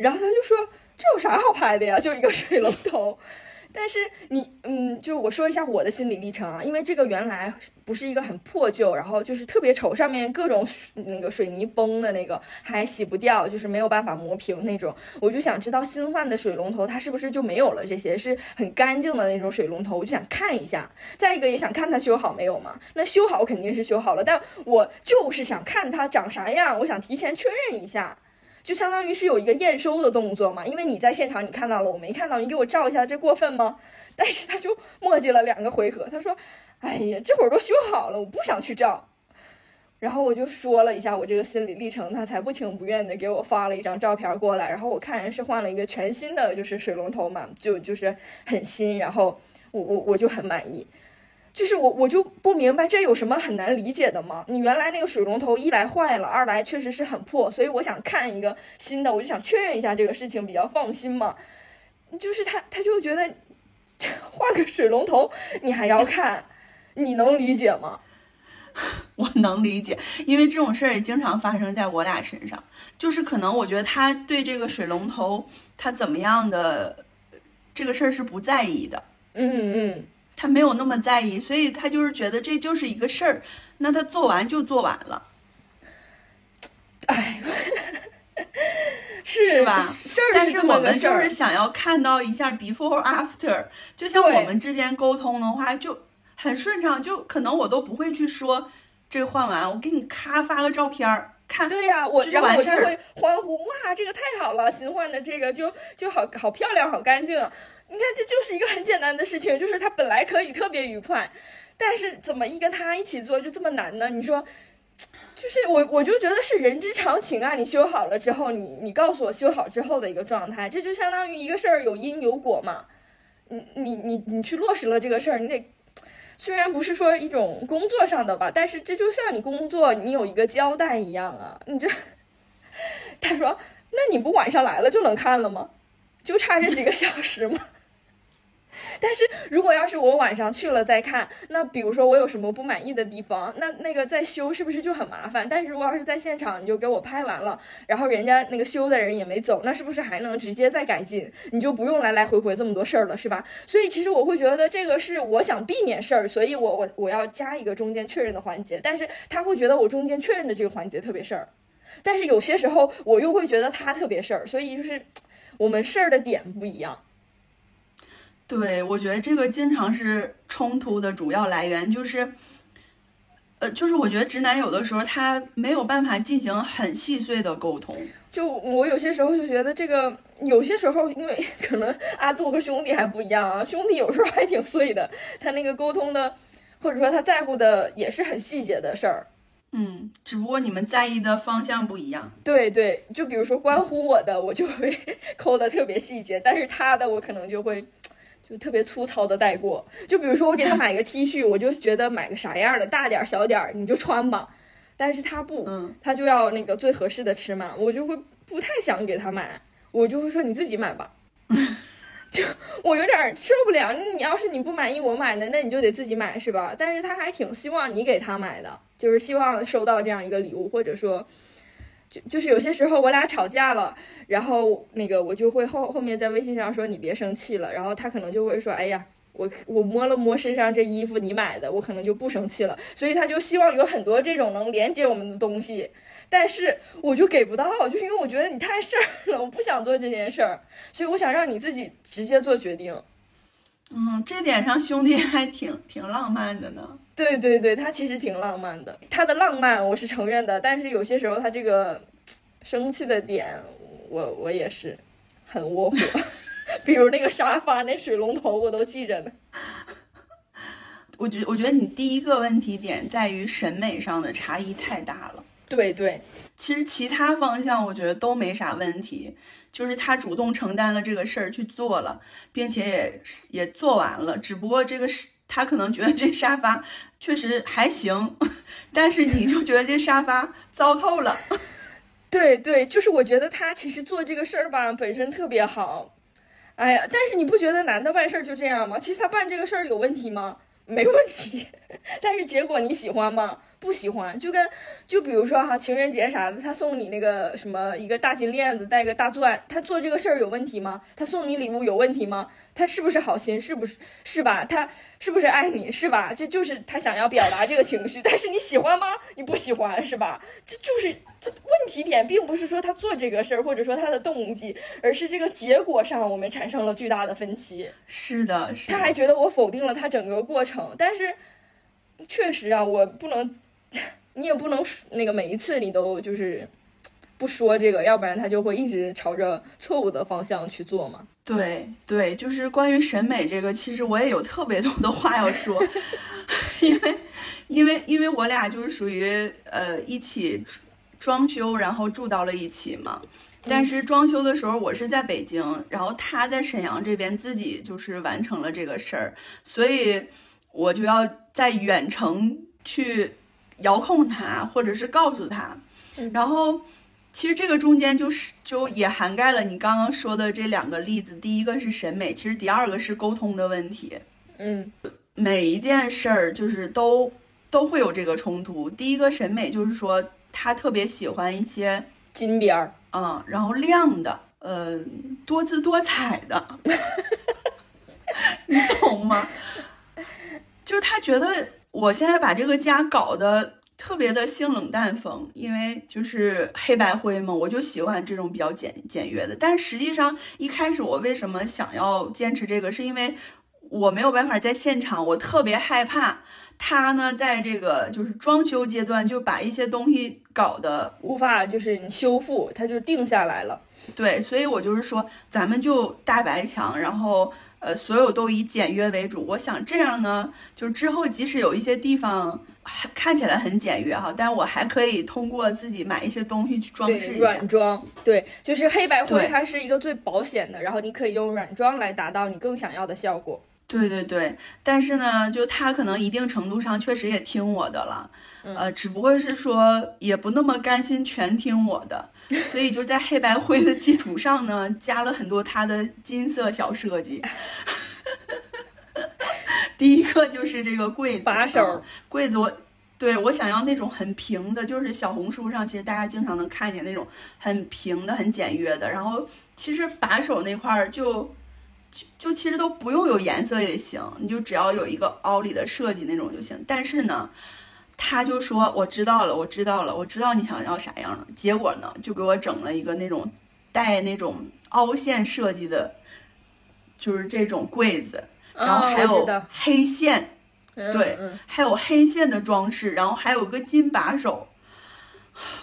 然后他就说：“这有啥好拍的呀？就一个水龙头。”但是你，嗯，就我说一下我的心理历程啊，因为这个原来不是一个很破旧，然后就是特别丑，上面各种那个水泥崩的那个，还洗不掉，就是没有办法磨平那种。我就想知道新换的水龙头它是不是就没有了这些，是很干净的那种水龙头，我就想看一下。再一个也想看它修好没有嘛？那修好肯定是修好了，但我就是想看它长啥样，我想提前确认一下。就相当于是有一个验收的动作嘛，因为你在现场你看到了，我没看到，你给我照一下，这过分吗？但是他就磨叽了两个回合，他说：“哎呀，这会儿都修好了，我不想去照。”然后我就说了一下我这个心理历程，他才不情不愿的给我发了一张照片过来。然后我看人是换了一个全新的，就是水龙头嘛，就就是很新，然后我我我就很满意。就是我，我就不明白这有什么很难理解的吗？你原来那个水龙头一来坏了，二来确实是很破，所以我想看一个新的，我就想确认一下这个事情，比较放心嘛。就是他，他就觉得换个水龙头你还要看，你能理解吗？我能理解，因为这种事儿也经常发生在我俩身上。就是可能我觉得他对这个水龙头他怎么样的这个事儿是不在意的，嗯嗯，他没有那么在意，所以他就是觉得这就是一个事儿，那他做完就做完了。哎，是是吧？事儿但是我们就是想要看到一下 before after，就像我们之间沟通的话就很顺畅，就可能我都不会去说这个换完，我给你咔发个照片儿看。对呀、我然后我就会欢呼，哇，这个太好了，新换的这个就就好好漂亮，好干净啊。你看，这就是一个很简单的事情，就是它本来可以特别愉快，但是怎么一跟他一起做就这么难呢？你说，就是我我就觉得是人之常情啊。你修好了之后，你你告诉我修好之后的一个状态，这就相当于一个事儿有因有果嘛。你你你你去落实了这个事儿，你得。虽然不是说一种工作上的吧，但是这就像你工作你有一个交代一样啊。你这，他说，那你不晚上来了就能看了吗？就差这几个小时吗？但是如果要是我晚上去了再看，那比如说我有什么不满意的地方，那那个再修是不是就很麻烦？但是如果要是在现场你就给我拍完了，然后人家那个修的人也没走，那是不是还能直接再改进？你就不用来来回回这么多事儿了，是吧？所以其实我会觉得这个是我想避免事儿，所以我我我要加一个中间确认的环节，但是他会觉得我中间确认的这个环节特别事儿，但是有些时候我又会觉得他特别事儿，所以就是我们事儿的点不一样。对，我觉得这个经常是冲突的主要来源，就是，呃，就是我觉得直男有的时候他没有办法进行很细碎的沟通。就我有些时候就觉得这个，有些时候因为 可能阿杜和兄弟还不一样啊，兄弟有时候还挺碎的，他那个沟通的，或者说他在乎的也是很细节的事儿。嗯，只不过你们在意的方向不一样。对对，就比如说关乎我的，我就会 抠的特别细节，但是他的我可能就会就特别粗糙的带过。就比如说我给他买个 T 恤，我就觉得买个啥样的，大点儿小点儿你就穿吧。但是他不，嗯，他就要那个最合适的尺码，我就会不太想给他买，我就会说你自己买吧。就我有点受不了，你要是你不满意我买的，那你就得自己买是吧？但是他还挺希望你给他买的，就是希望收到这样一个礼物，或者说，就就是有些时候我俩吵架了，然后那个我就会后后面在微信上说你别生气了，然后他可能就会说，哎呀。我我摸了摸身上这衣服，你买的，我可能就不生气了。所以他就希望有很多这种能连接我们的东西，但是我就给不到，就是因为我觉得你太事儿了，我不想做这件事儿，所以我想让你自己直接做决定。嗯，这点上兄弟还挺挺浪漫的呢。对对对，他其实挺浪漫的，他的浪漫我是承认的，但是有些时候他这个生气的点，我我也是很窝火。比如那个沙发、那水龙头，我都记着呢。我觉我觉得你第一个问题点在于审美上的差异太大了。对对，其实其他方向我觉得都没啥问题，就是他主动承担了这个事儿去做了，并且也也做完了。只不过这个是他可能觉得这沙发确实还行，但是你就觉得这沙发糟透了。对对，就是我觉得他其实做这个事儿吧，本身特别好。哎呀，但是你不觉得男的办事儿就这样吗？其实他办这个事儿有问题吗？没问题，但是结果你喜欢吗？不喜欢。就跟就比如说哈，情人节啥的，他送你那个什么一个大金链子，带个大钻，他做这个事儿有问题吗？他送你礼物有问题吗？他是不是好心？是不是是吧？他是不是爱你？是吧？这就是他想要表达这个情绪，但是你喜欢吗？你不喜欢是吧？这就是这问题点，并不是说他做这个事儿，或者说他的动机，而是这个结果上我们产生了巨大的分歧。是的，是的。他还觉得我否定了他整个过程，但是确实啊，我不能，你也不能那个每一次你都就是不说这个，要不然他就会一直朝着错误的方向去做嘛。对对，就是关于审美这个，其实我也有特别多的话要说，因为因为因为我俩就是属于呃一起装修，然后住到了一起嘛。但是装修的时候我是在北京，然后他在沈阳这边自己就是完成了这个事儿，所以我就要在远程去遥控他，或者是告诉他，然后。其实这个中间就是就也涵盖了你刚刚说的这两个例子，第一个是审美，其实第二个是沟通的问题。嗯，每一件事儿就是都都会有这个冲突。第一个审美就是说，他特别喜欢一些金边儿，嗯，然后亮的，呃，多姿多彩的，你懂吗？就是他觉得我现在把这个家搞得特别的性冷淡风，因为就是黑白灰嘛，我就喜欢这种比较简简约的。但实际上一开始我为什么想要坚持这个，是因为我没有办法在现场，我特别害怕他呢在这个就是装修阶段就把一些东西搞得无法就是修复，它就定下来了。对，所以我就是说，咱们就大白墙，然后。呃，所有都以简约为主。我想这样呢，就是之后即使有一些地方看起来很简约哈，但我还可以通过自己买一些东西去装饰一下。软装，对，就是黑白灰，它是一个最保险的，然后你可以用软装来达到你更想要的效果。对对对，但是呢，就他可能一定程度上确实也听我的了，呃，只不过是说也不那么甘心全听我的。所以就在黑白灰的基础上呢，加了很多它的金色小设计。第一个就是这个柜子把手，柜子我对我想要那种很平的，就是小红书上其实大家经常能看见那种很平的、很简约的。然后其实把手那块儿就就就其实都不用有颜色也行，你就只要有一个凹里的设计那种就行。但是呢。他就说：“我知道了，我知道了，我知道你想要啥样的。”结果呢，就给我整了一个那种带那种凹陷设计的，就是这种柜子，然后还有黑线，对，还有黑线的装饰，然后还有个金把手。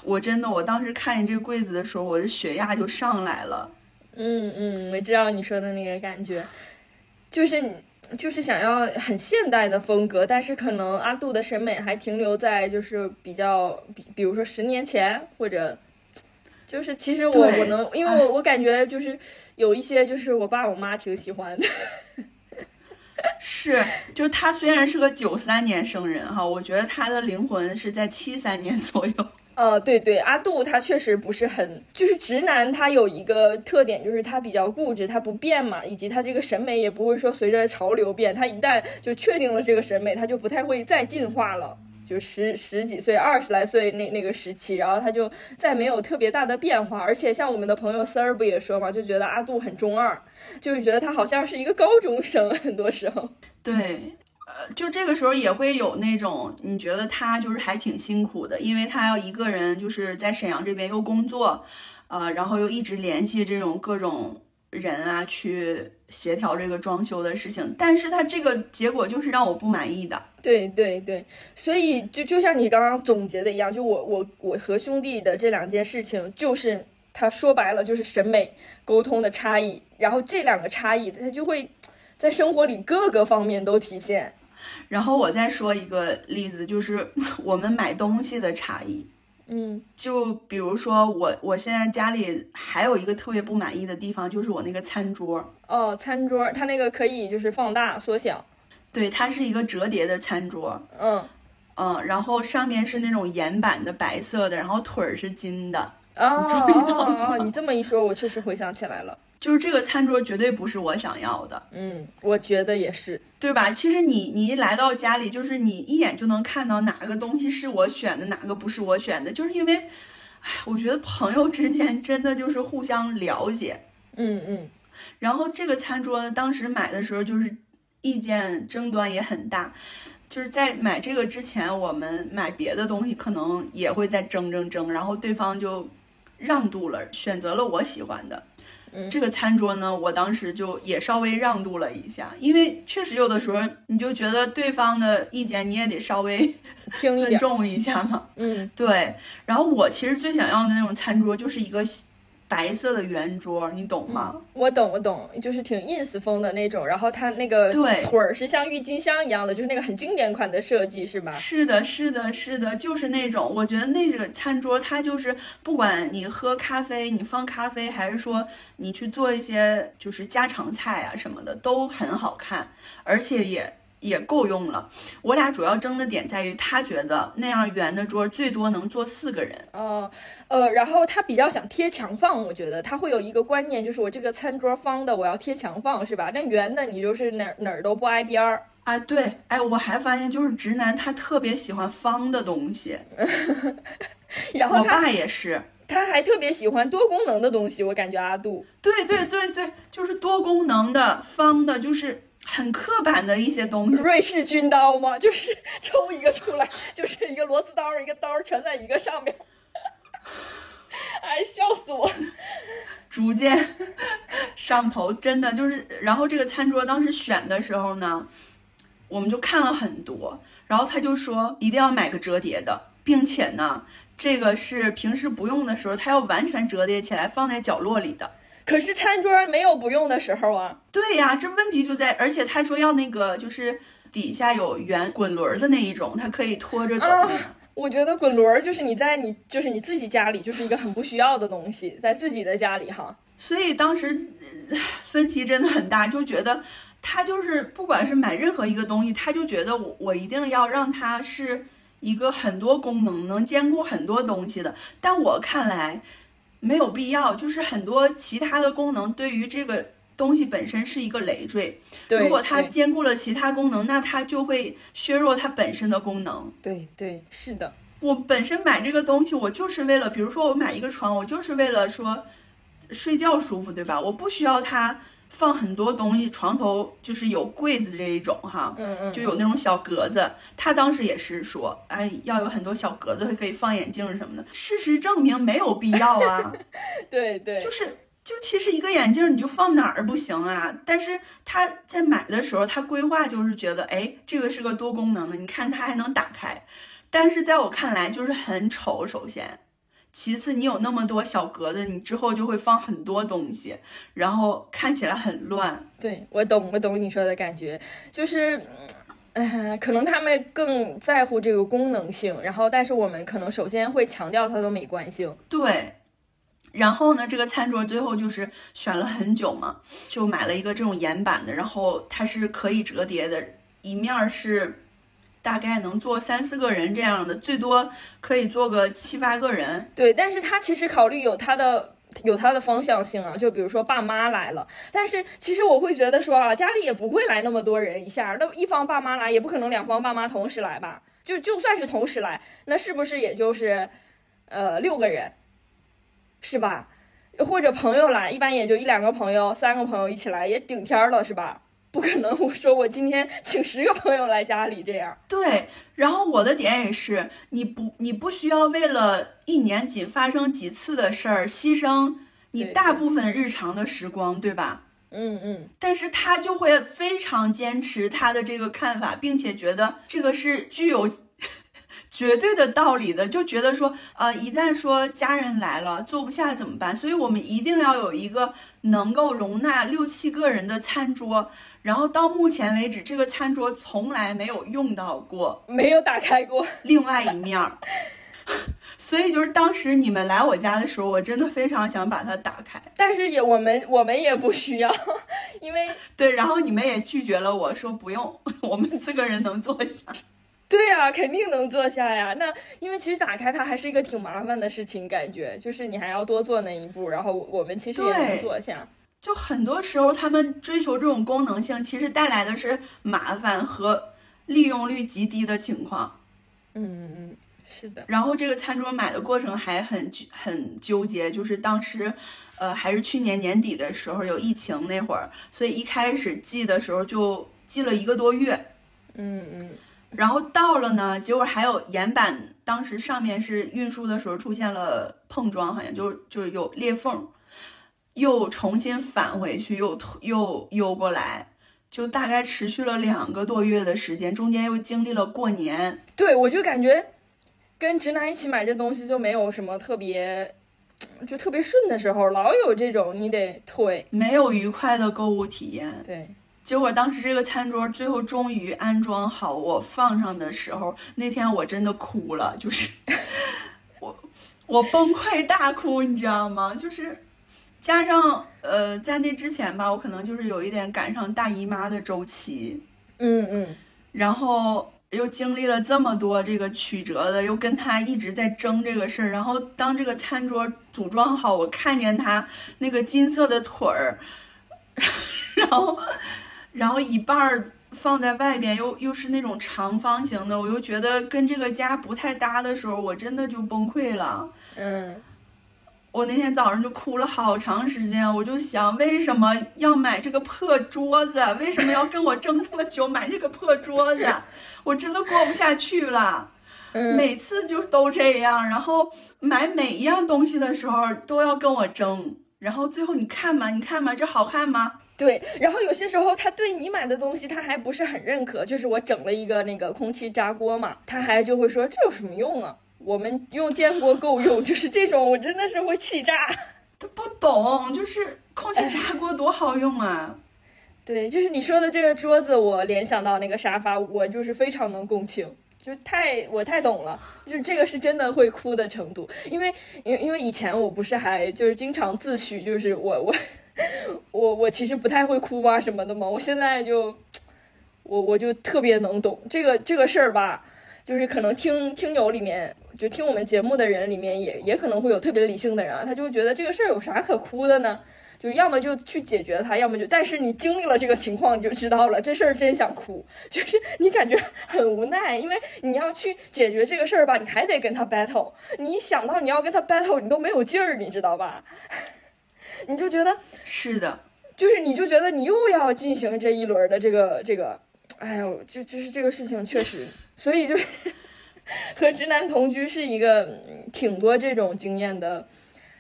我真的，我当时看见这柜子的时候，我的血压就上来了。嗯嗯，我知道你说的那个感觉，就是你。就是想要很现代的风格，但是可能阿杜的审美还停留在就是比较，比比如说十年前，或者就是其实我我能，因为我我感觉就是有一些就是我爸我妈挺喜欢的。是，就是他虽然是个九三年生人哈，我觉得他的灵魂是在七三年左右。呃，对对，阿杜他确实不是很，就是直男，他有一个特点，就是他比较固执，他不变嘛，以及他这个审美也不会说随着潮流变，他一旦就确定了这个审美，他就不太会再进化了，就十十几岁、二十来岁那那个时期，然后他就再没有特别大的变化，而且像我们的朋友丝儿不也说嘛，就觉得阿杜很中二，就是觉得他好像是一个高中生，很多时候，对。就这个时候也会有那种，你觉得他就是还挺辛苦的，因为他要一个人就是在沈阳这边又工作，呃，然后又一直联系这种各种人啊，去协调这个装修的事情。但是他这个结果就是让我不满意的。对对对，所以就就像你刚刚总结的一样，就我我我和兄弟的这两件事情，就是他说白了就是审美沟通的差异，然后这两个差异，他就会在生活里各个方面都体现。然后我再说一个例子，就是 我们买东西的差异。嗯，就比如说我，我现在家里还有一个特别不满意的地方，就是我那个餐桌。哦，餐桌，它那个可以就是放大缩小。对，它是一个折叠的餐桌。嗯嗯，然后上面是那种岩板的白色的，然后腿儿是金的。哦，你这么一说，我确实回想起来了。就是这个餐桌绝对不是我想要的，嗯，我觉得也是，对吧？其实你你一来到家里，就是你一眼就能看到哪个东西是我选的，哪个不是我选的，就是因为，哎，我觉得朋友之间真的就是互相了解，嗯嗯。然后这个餐桌当时买的时候，就是意见争端也很大，就是在买这个之前，我们买别的东西可能也会在争争争，然后对方就让渡了，选择了我喜欢的。这个餐桌呢，我当时就也稍微让渡了一下，因为确实有的时候你就觉得对方的意见你也得稍微尊重一下嘛。嗯，对。然后我其实最想要的那种餐桌就是一个。白色的圆桌，你懂吗？我懂，我懂，就是挺 ins 风的那种。然后它那个腿儿是像郁金香一样的，就是那个很经典款的设计，是吧？是的，是的，是的，就是那种。我觉得那个餐桌，它就是不管你喝咖啡，你放咖啡，还是说你去做一些就是家常菜啊什么的，都很好看，而且也。也够用了。我俩主要争的点在于，他觉得那样圆的桌最多能坐四个人。哦，呃，然后他比较想贴墙放，我觉得他会有一个观念，就是我这个餐桌方的，我要贴墙放，是吧？那圆的你就是哪哪儿都不挨边儿。啊，对，哎，我还发现就是直男他特别喜欢方的东西，我 然后他爸也是。他还特别喜欢多功能的东西，我感觉阿杜。对对对对，就是多功能的、方的，就是很刻板的一些东西。瑞士军刀吗？就是抽一个出来，就是一个螺丝刀，一个刀全在一个上面。哎，笑死我！逐渐上头，真的就是。然后这个餐桌当时选的时候呢，我们就看了很多，然后他就说一定要买个折叠的，并且呢，这个是平时不用的时候，它要完全折叠起来放在角落里的。可是餐桌没有不用的时候啊。对呀，这问题就在，而且他说要那个就是底下有圆滚轮的那一种，它可以拖着走。啊我觉得滚轮儿就是你在你就是你自己家里就是一个很不需要的东西，在自己的家里哈。所以当时呃分歧真的很大，就觉得他就是不管是买任何一个东西，他就觉得我我一定要让它是一个很多功能，能兼顾很多东西的。但我看来没有必要，就是很多其他的功能对于这个东西本身是一个累赘。对，如果它兼顾了其他功能，那它就会削弱它本身的功能。对对是的，我本身买这个东西，我就是为了，比如说我买一个床，我就是为了说睡觉舒服，对吧？我不需要它放很多东西，床头就是有柜子这一种哈，嗯嗯，就有那种小格子。他当时也是说，哎，要有很多小格子，可以放眼镜什么的。事实证明没有必要啊，对对，就是。就其实一个眼镜你就放哪儿不行啊？但是他在买的时候，他规划就是觉得，哎，这个是个多功能的，你看它还能打开。但是在我看来就是很丑，首先，其次你有那么多小格子，你之后就会放很多东西，然后看起来很乱。对我懂，我懂你说的感觉，就是，嗯、呃，可能他们更在乎这个功能性，然后但是我们可能首先会强调它的美观性。对，然后呢，这个餐桌最后就是选了很久嘛，就买了一个这种岩板的，然后它是可以折叠的，一面儿是大概能坐三四个人这样的，最多可以坐个七八个人。对，但是他其实考虑有他的。有它的方向性啊，就比如说爸妈来了，但是其实我会觉得说啊，家里也不会来那么多人一下，那一方爸妈来也不可能两方爸妈同时来吧？就就算是同时来，那是不是也就是，呃，六个人，是吧？或者朋友来，一般也就一两个朋友、三个朋友一起来也顶天了，是吧？不可能，我说我今天请十个朋友来家里这样。对，然后我的点也是，你不你不需要为了一年仅发生几次的事儿牺牲你大部分日常的时光，对吧？嗯嗯，但是他就会非常坚持他的这个看法，并且觉得这个是具有绝对的道理的，就觉得说，呃，一旦说家人来了坐不下怎么办？所以我们一定要有一个能够容纳六七个人的餐桌。然后到目前为止，这个餐桌从来没有用到过没有打开过。另外一面儿。所以就是当时你们来我家的时候，我真的非常想把它打开。但是也我们我们也不需要，因为对，然后你们也拒绝了我说不用，我们四个人能坐下。对呀、肯定能坐下呀。那因为其实打开它还是一个挺麻烦的事情，感觉就是你还要多做那一步，然后我们其实也能坐下。就很多时候，他们追求这种功能性，其实带来的是麻烦和利用率极低的情况。嗯嗯，是的，然后这个餐桌买的过程还很很纠结，就是当时，呃，还是去年年底的时候有疫情那会儿，所以一开始寄的时候就寄了一个多月，嗯嗯，然后到了呢，结果还有岩板，当时上面是运输的时候出现了碰撞，好像就就有裂缝，又重新返回去，又又邮过来，就大概持续了两个多月的时间，中间又经历了过年。对我就感觉跟直男一起买这东西就没有什么特别，就特别顺的时候，老有这种你得退。没有愉快的购物体验，对，结果当时这个餐桌最后终于安装好，我放上的时候，那天我真的哭了，就是 我我崩溃大哭，你知道吗？就是加上呃，在那之前吧，我可能就是有一点赶上大姨妈的周期，嗯嗯，然后又经历了这么多这个曲折的，又跟他一直在争这个事儿，然后当这个餐桌组装好，我看见他那个金色的腿儿，然后然后一半儿放在外边，又又是那种长方形的，我又觉得跟这个家不太搭的时候，我真的就崩溃了。嗯，我那天早上就哭了好长时间，我就想，为什么要买这个破桌子？为什么要跟我争这么久买这个破桌子？我真的过不下去了。每次就都这样，然后买每一样东西的时候都要跟我争，然后最后你看嘛，你看嘛，这好看吗？对，然后有些时候他对你买的东西他还不是很认可，就是我整了一个那个空气炸锅嘛，他还就会说这有什么用啊？我们用煎锅够用，就是这种，我真的是会气炸。他不懂，就是空气炸锅多好用啊。对，就是你说的这个桌子，我联想到那个沙发，我就是非常能共情。就太我太懂了，就是这个是真的会哭的程度，因为因为因为以前我不是还就是经常自诩就是我我 我我其实不太会哭啊什么的嘛，我现在就我我就特别能懂这个这个事儿吧，就是可能听听友里面就听我们节目的人里面也也可能会有特别理性的人啊，他就觉得这个事儿有啥可哭的呢？就要么就去解决它，要么就，但是你经历了这个情况，你就知道了，这事儿真想哭，就是你感觉很无奈，因为你要去解决这个事儿吧，你还得跟他 battle，你想到你要跟他 battle，你都没有劲儿，你知道吧？你就觉得是的，就是你就觉得你又要进行这一轮的这个这个，哎呦，就就是这个事情确实，所以就是 和直男同居是一个挺多这种经验的，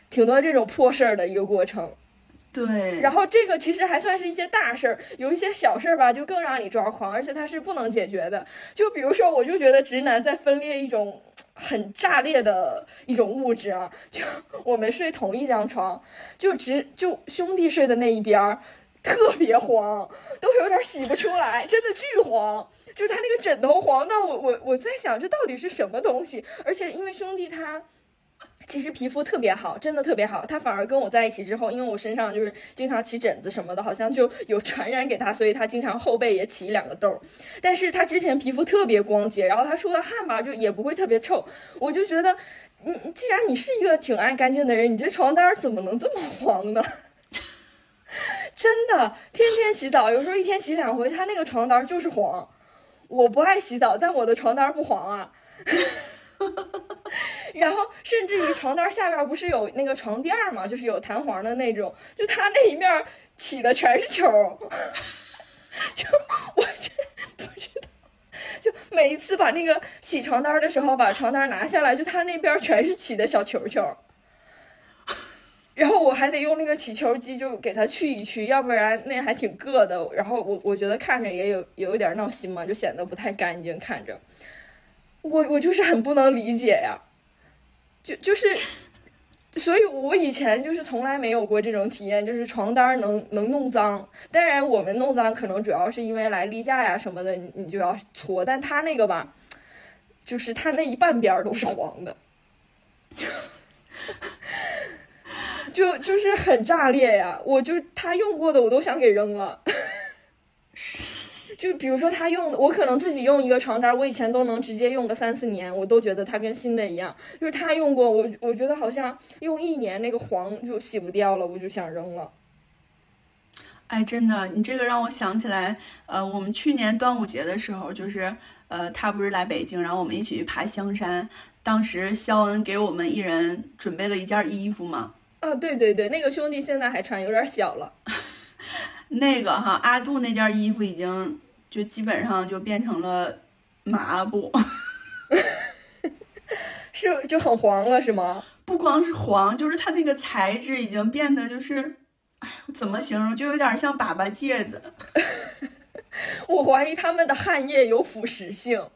挺多这种破事儿的一个过程。对，然后这个其实还算是一些大事儿，有一些小事儿吧，就更让你抓狂，而且它是不能解决的。就比如说，我就觉得直男在分裂一种很炸裂的一种物质啊，就我们睡同一张床，就直就兄弟睡的那一边儿特别黄，都有点洗不出来，真的巨黄，就是他那个枕头黄到我我我在想这到底是什么东西，而且因为兄弟他。其实皮肤特别好，真的特别好。他反而跟我在一起之后，因为我身上就是经常起疹子什么的，好像就有传染给他，所以他经常后背也起一两个痘。但是他之前皮肤特别光洁，然后他出的汗吧，就也不会特别臭。我就觉得，你既然你是一个挺爱干净的人，你这床单怎么能这么黄呢？真的，天天洗澡，有时候一天洗两回，他那个床单就是黄。我不爱洗澡，但我的床单不黄啊。然后，甚至于床单下边不是有那个床垫嘛，就是有弹簧的那种，就它那一面起的全是球，就我这不知道，就每一次把那个洗床单的时候，把床单拿下来，就它那边全是起的小球球，然后我还得用那个起球机就给它去一去，要不然那还挺硌的。然后我我觉得看着也有有一点闹心嘛，就显得不太干净，看着。我我就是很不能理解呀，就就是，所以我以前就是从来没有过这种体验，就是床单能能弄脏。当然，我们弄脏可能主要是因为来例假呀什么的，你你就要搓。但他那个吧，就是他那一半边都是黄的，就就是很炸裂呀！我就他用过的我都想给扔了。就比如说他用的，我可能自己用一个床单，我以前都能直接用个三四年，我都觉得它跟新的一样。就是他用过，我我觉得好像用一年那个黄就洗不掉了，我就想扔了。哎，真的，你这个让我想起来，呃，我们去年端午节的时候，就是呃，他不是来北京，然后我们一起去爬香山，当时肖恩给我们一人准备了一件衣服嘛。啊，对对对，那个兄弟现在还穿，有点小了。那个哈，阿杜那件衣服已经。就基本上就变成了麻布，是就很黄了，是吗？不光是黄，就是它那个材质已经变得就是，哎，怎么形容？就有点像粑粑戒指。我怀疑他们的汗液有腐蚀性。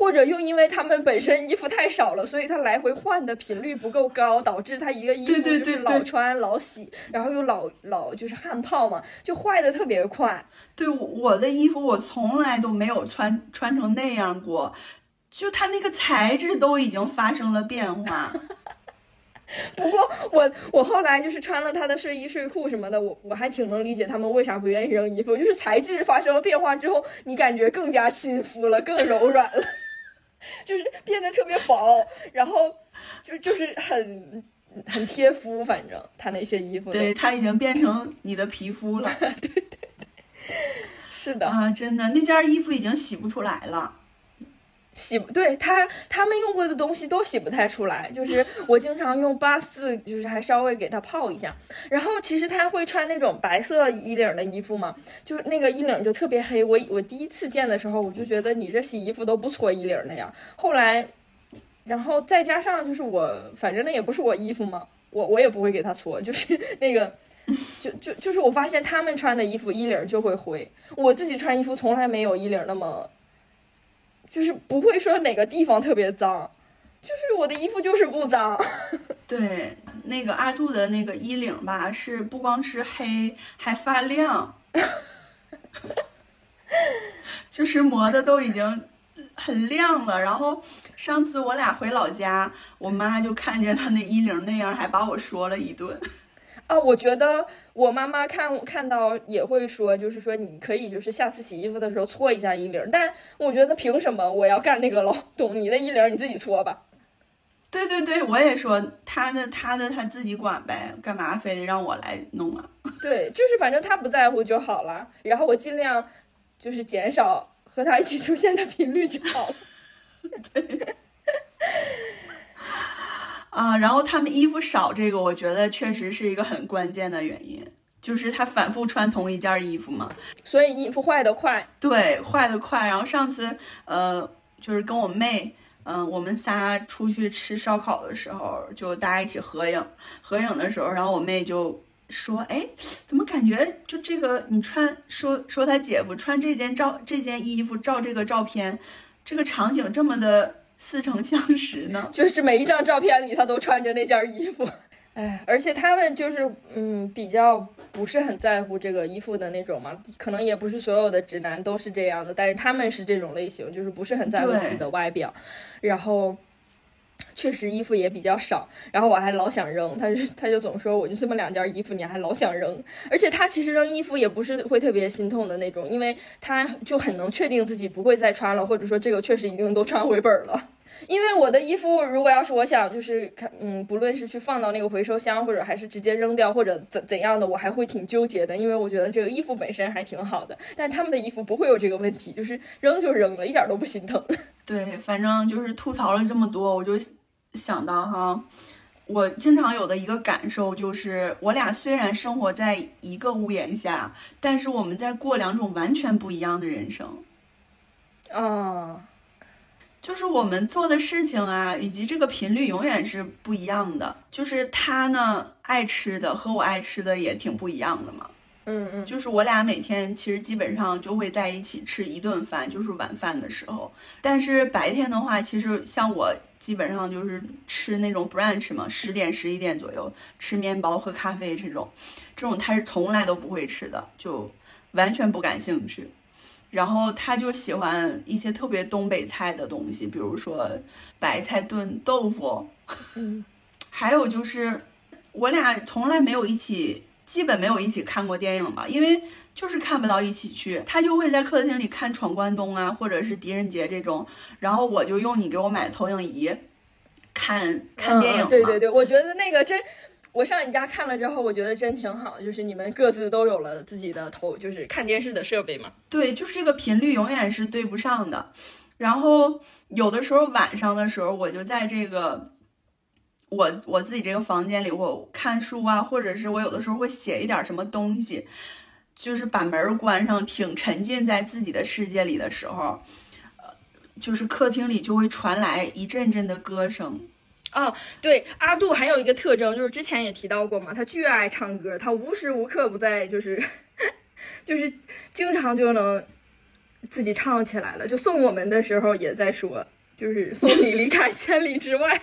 或者又因为他们本身衣服太少了，所以他来回换的频率不够高，导致他一个衣服就是老穿老洗，然后又老老就是汗泡嘛，就坏的特别快。对我的衣服，我从来都没有穿穿成那样过，就它那个材质都已经发生了变化。不过我我后来就是穿了他的睡衣睡裤什么的，我我还挺能理解他们为啥不愿意扔衣服，就是材质发生了变化之后，你感觉更加亲肤了，更柔软了。就是变得特别薄，然后就就是很很贴肤，反正他那些衣服，对他已经变成你的皮肤了。对对对，是的啊，真的，那件衣服已经洗不出来了。洗不对他，他们用过的东西都洗不太出来。就是 我经常用八四，就是还稍微给他泡一下。然后其实他会穿那种白色衣领的衣服嘛，就是那个衣领就特别黑。我我第一次见的时候，我就觉得你这洗衣服都不搓衣领的呀。后来，然后再加上就是我，反正那也不是我衣服嘛，我我也不会给他搓。就是 那个，就就就是我发现他们穿的衣服衣领就会灰，我自己穿衣服从来没有衣领那么。就是不会说哪个地方特别脏，就是我的衣服就是不脏。对，那个阿杜的那个衣领吧，是不光是黑，还发亮，就是磨的都已经很亮了。然后上次我俩回老家，我妈就看见他那衣领那样，还把我说了一顿。啊，我觉得我妈妈看看到也会说，就是说你可以就是下次洗衣服的时候搓一下衣领，但我觉得凭什么我要干那个劳动？你的衣领你自己搓吧。对对对，我也说他的他的他自己管呗，干嘛非得让我来弄啊？对，就是反正他不在乎就好了，然后我尽量就是减少和他一起出现的频率就好了。对。啊，然后他们衣服少，这个我觉得确实是一个很关键的原因，就是他反复穿同一件衣服嘛，所以衣服坏的快。对，坏的快。然后上次，呃，就是跟我妹，嗯，我们仨出去吃烧烤的时候，就大家一起合影。合影的时候，然后我妹就说：“哎，怎么感觉就这个你穿，说说他姐夫穿这件照这件衣服照这个照片，这个场景这么的。”似曾相识呢，就是每一张照片里他都穿着那件衣服，哎，而且他们就是嗯比较不是很在乎这个衣服的那种嘛，可能也不是所有的直男都是这样的，但是他们是这种类型，就是不是很在乎自己的外表，然后确实衣服也比较少，然后我还老想扔，他就他就总说我就这么两件衣服，你还老想扔，而且他其实扔衣服也不是会特别心痛的那种，因为他就很能确定自己不会再穿了，或者说这个确实已经都穿回本了。因为我的衣服，如果要是我想就是看，嗯，不论是去放到那个回收箱，或者还是直接扔掉，或者怎怎样的，我还会挺纠结的。因为我觉得这个衣服本身还挺好的，但是他们的衣服不会有这个问题，就是扔就扔了，一点都不心疼。对，反正就是吐槽了这么多，我就想到哈，我经常有的一个感受就是，我俩虽然生活在一个屋檐下，但是我们在过两种完全不一样的人生。啊。就是我们做的事情啊，以及这个频率永远是不一样的。就是他呢爱吃的和我爱吃的也挺不一样的嘛。嗯嗯。就是我俩每天其实基本上就会在一起吃一顿饭，就是晚饭的时候。但是白天的话，其实像我基本上就是吃那种 brunch 嘛，十点十一点左右吃面包喝咖啡这种，这种他是从来都不会吃的，就完全不感兴趣。然后他就喜欢一些特别东北菜的东西，比如说白菜炖豆腐，嗯，还有就是我俩从来没有一起，基本没有一起看过电影吧，因为就是看不到一起去。他就会在客厅里看《闯关东》啊，或者是《狄仁杰》这种，然后我就用你给我买的投影仪看看电影。对对对，我觉得那个真。我上你家看了之后，我觉得真挺好，就是你们各自都有了自己的投，就是看电视的设备嘛。对，就是这个频率永远是对不上的。然后有的时候晚上的时候，我就在这个我我自己这个房间里，我看书啊，或者是我有的时候会写一点什么东西，就是把门关上，挺沉浸在自己的世界里的时候，呃，就是客厅里就会传来一阵阵的歌声。哦，对，阿杜还有一个特征，就是之前也提到过嘛，他巨爱唱歌，他无时无刻不在，就是 就是经常就能自己唱起来了。就送我们的时候也在说，就是送你离开千里之外。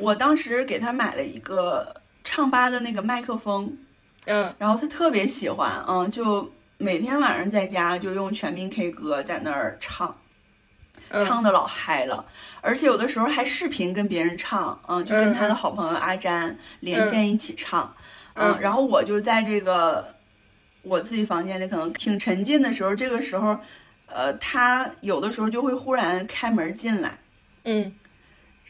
我当时给他买了一个唱吧的那个麦克风。嗯。然后他特别喜欢，嗯，就每天晚上在家就用全民 K 歌在那儿唱，嗯。唱的老嗨了，而且有的时候还视频跟别人唱，嗯，就跟他的好朋友阿詹连线一起唱，嗯。嗯，然后我就在这个我自己房间里可能挺沉浸的时候，这个时候，呃，他有的时候就会忽然开门进来。嗯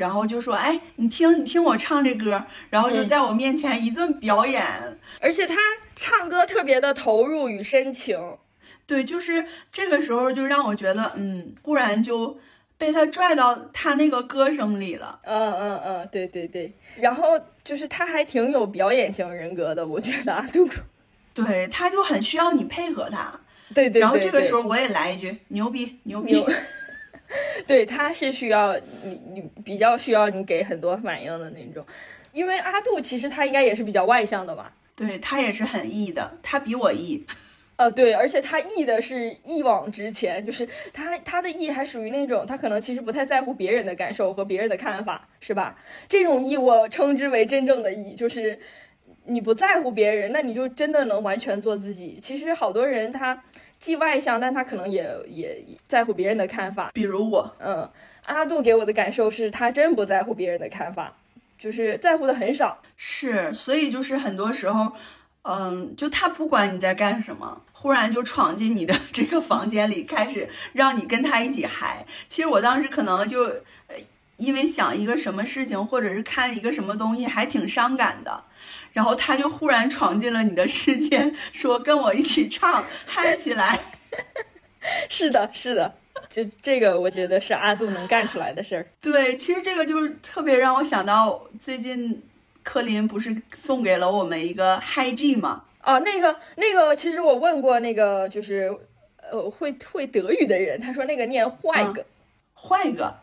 然后就说：“哎，你听，你听我唱这歌。”然后就嗯在我面前一顿表演。而且他唱歌特别的投入与深情。对，就是这个时候就让我觉得，嗯，忽然就被他拽到他那个歌声里了。嗯嗯嗯，对对对。然后就是他还挺有表演型人格的，我觉得阿杜。对，他就很需要你配合他。对对对。然后这个时候我也来一句牛逼牛逼。牛 对，他是需要你，你比较需要你给很多反应的那种。因为阿杜其实他应该也是比较外向的吧？对他也是很 E 的，他比我 E。呃，对，而且他 E 的是一往直前，就是他他的 E 还属于那种他可能其实不太在乎别人的感受和别人的看法，是吧？这种 E 我称之为真正的 E，就是你不在乎别人，那你就真的能完全做自己。其实好多人他既外向，但他可能也也在乎别人的看法。比如我，嗯，阿杜给我的感受是他真不在乎别人的看法，就是在乎的很少。是，所以就是很多时候，嗯，就他不管你在干什么，忽然就闯进你的 这个房间里，开始让你跟他一起嗨。其实我当时可能就，呃，因为想一个什么事情，或者是看一个什么东西，还挺伤感的。然后他就忽然闯进了你的世界，说跟我一起唱，嗨起来。是的，是的，就这个我觉得是阿杜能干出来的事儿。对，其实这个就是特别让我想到最近柯林不是送给了我们一个 Hi G 吗？哦，那个那个，其实我问过那个就是呃会会德语的人，他说那个念坏个。坏个。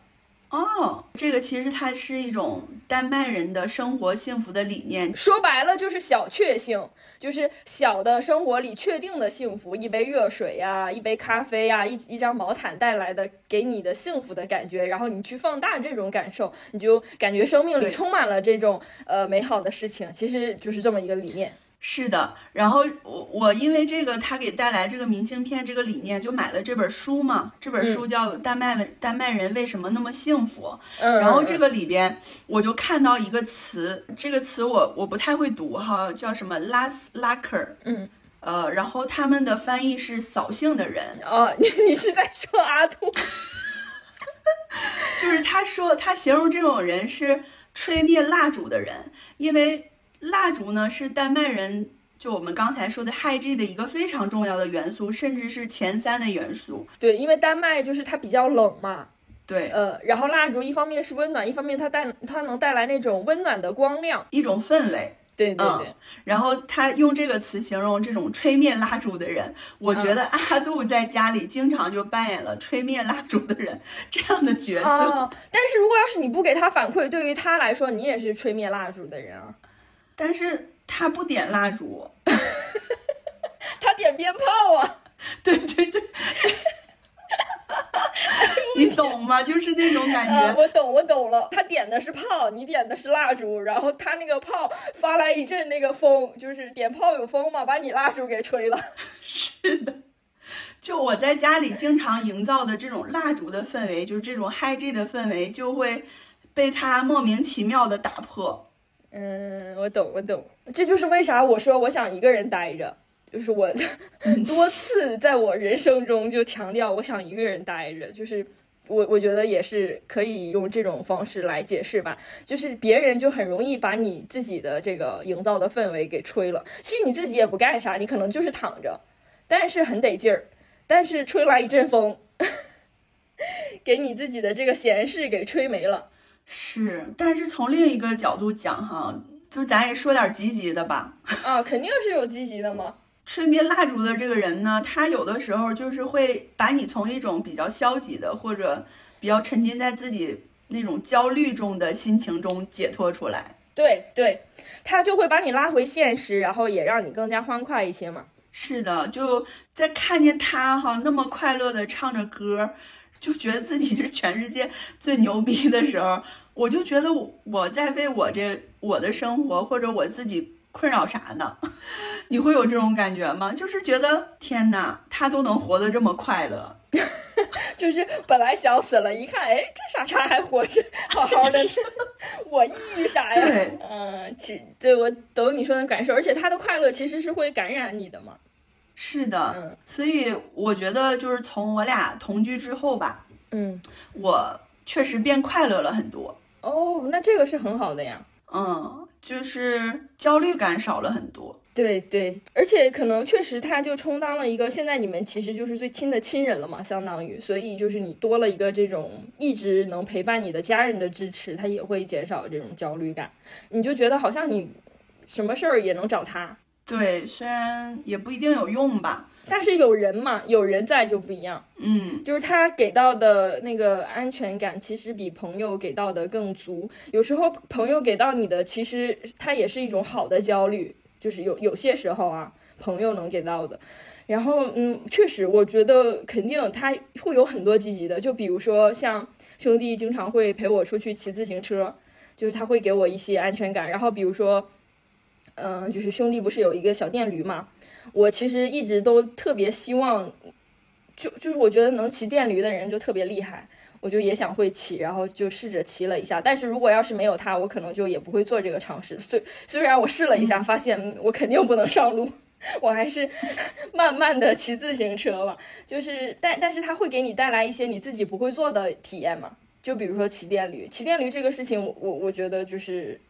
哦，这个其实它是一种丹麦人的生活幸福的理念。说白了就是小确幸，就是小的生活里确定的幸福，一杯热水呀、一杯咖啡呀、一一张毛毯带来的给你的幸福的感觉，然后你去放大这种感受，你就感觉生命里充满了这种呃美好的事情，其实就是这么一个理念。是的，然后我我因为这个他给带来这个明信片这个理念，就买了这本书嘛。这本书叫《丹麦文丹麦人为什么那么幸福》。嗯，然后这个里边我就看到一个词，这个词我我不太会读哈，叫什么 laker，嗯，呃，然后他们的翻译是扫兴的人，哦，你你是在说阿杜？就是他说他形容这种人是吹灭蜡烛的人，因为蜡烛呢是丹麦人。就我们刚才说的 Hi G 的一个非常重要的元素，甚至是前三的元素。对，因为丹麦就是它比较冷嘛，对，呃，然后蜡烛一方面是温暖，一方面它带它能带来那种温暖的光亮。一种氛围。对对对，嗯然后他用这个词形容这种吹灭蜡烛的人，我觉得阿杜在家里经常就扮演了吹灭蜡烛的人这样的角色。啊，但是如果要是你不给他反馈，对于他来说，你也是吹灭蜡烛的人啊。但是他不点蜡烛，他点鞭炮啊，对对对，你懂吗？就是那种感啊，觉。我懂，我懂了。他点的是炮，你点的是蜡烛，然后他那个炮发来一阵那个风，就是点炮有风嘛，把你蜡烛给吹了。是的，就我在家里经常营造的这种蜡烛的氛围，就是这种嗨 G 的氛围，就会被他莫名其妙的打破。嗯，我懂，我懂。这就是为啥我说我想一个人待着，就是我 多次在我人生中就强调我想一个人待着，就是我我觉得也是可以用这种方式来解释吧。就是别人就很容易把你自己的这个营造的氛围给吹了，其实你自己也不干啥，你可能就是躺着，但是很得劲儿，但是吹来一阵风，给你自己的这个闲事给吹没了。是，但是从另一个角度讲哈，就咱也说点积极的吧。啊，肯定是有积极的嘛。吹灭蜡烛的这个人呢，他有的时候就是会把你从一种比较消极的，或者比较沉浸在自己那种焦虑中的心情中解脱出来。对对，他就会把你拉回现实，然后也让你更加欢快一些嘛。是的，就在看见他哈那么快乐的唱着歌，就觉得自己是全世界最牛逼的时候，我就觉得我在为我这我的生活或者我自己困扰啥呢？你会有这种感觉吗？就是觉得天哪，他都能活得这么快乐。就是本来想死了，一看，哎，这傻叉还活着，好好的，我抑郁啥呀？对，嗯，其对我懂你说的感受，而且他的快乐其实是会感染你的嘛。是的，嗯所以我觉得就是从我俩同居之后吧，嗯，我确实变快乐了很多。哦，那这个是很好的呀。嗯，就是焦虑感少了很多。对对，而且可能确实他就充当了一个，现在你们其实就是最亲的亲人了嘛，相当于，所以就是你多了一个这种一直能陪伴你的家人的支持，他也会减少这种焦虑感，你就觉得好像你什么事儿也能找他，对，虽然也不一定有用吧。但是有人嘛，有人在就不一样，嗯，就是他给到的那个安全感，其实比朋友给到的更足。有时候朋友给到你的，其实他也是一种好的焦虑，就是有有些时候啊，朋友能给到的。然后，嗯，确实，我觉得肯定他会有很多积极的，就比如说像兄弟经常会陪我出去骑自行车，就是他会给我一些安全感。然后比如说，嗯、就是兄弟不是有一个小电驴嘛，我其实一直都特别希望，就就是我觉得能骑电驴的人就特别厉害。我就也想会骑，然后就试着骑了一下。但是如果要是没有他，我可能就也不会做这个尝试。虽虽然我试了一下，发现嗯我肯定不能上路，我还是慢慢的骑自行车吧。就是，但但是它会给你带来一些你自己不会做的体验嘛。就比如说骑电驴，骑电驴这个事情，我我我觉得就是，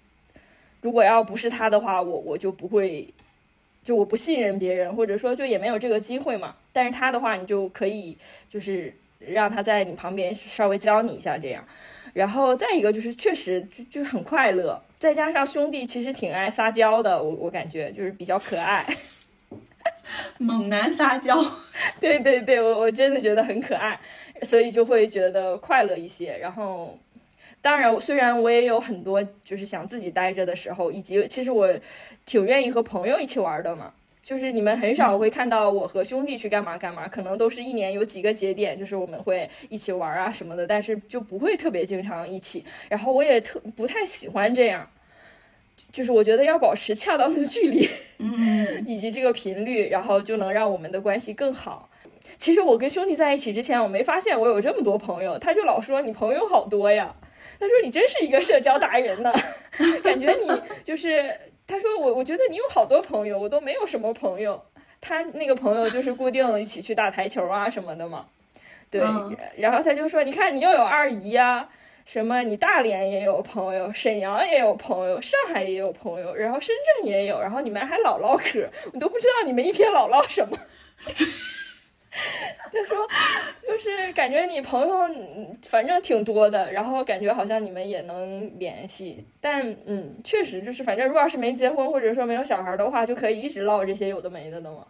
如果要不是他的话，我我就不会，就我不信任别人，或者说就也没有这个机会嘛。但是他的话，你就可以就是让他在你旁边稍微教你一下这样。然后再一个就是确实就就很快乐，再加上兄弟其实挺爱撒娇的，我我感觉就是比较可爱。猛男撒娇。对对对，我我真的觉得很可爱，所以就会觉得快乐一些。然后，当然，虽然我也有很多就是想自己待着的时候，以及其实我挺愿意和朋友一起玩的嘛。就是你们很少会看到我和兄弟去干嘛干嘛，可能都是一年有几个节点，就是我们会一起玩啊什么的，但是就不会特别经常一起。然后我也特不太喜欢这样，就是我觉得要保持恰当的距离。嗯，以及这个频率，然后就能让我们的关系更好。其实我跟兄弟在一起之前，我没发现我有这么多朋友，他就老说你朋友好多呀。他说你真是一个社交达人呢，感觉你就是他说我我觉得你有好多朋友，我都没有什么朋友。他那个朋友就是固定一起去打台球啊什么的嘛，对。嗯然后他就说，你看你又有二姨呀、什么你大连也有朋友，沈阳也有朋友，上海也有朋友，然后深圳也有，然后你们还老唠嗑，我都不知道你们一天老唠什么。他说，就是感觉你朋友嗯反正挺多的，然后感觉好像你们也能联系，但嗯，确实就是反正如果要是没结婚或者说没有小孩的话，就可以一直唠这些有的没的的嘛。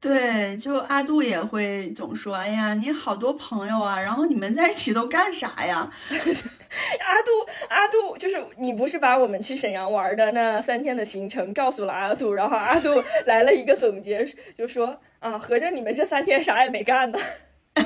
对，就阿杜也会总说，哎呀，你好多朋友啊，然后你们在一起都干啥呀？阿杜，阿杜，就是你不是把我们去沈阳玩的那三天的行程告诉了阿杜，然后阿杜来了一个总结，就说啊，合着你们这三天啥也没干呢。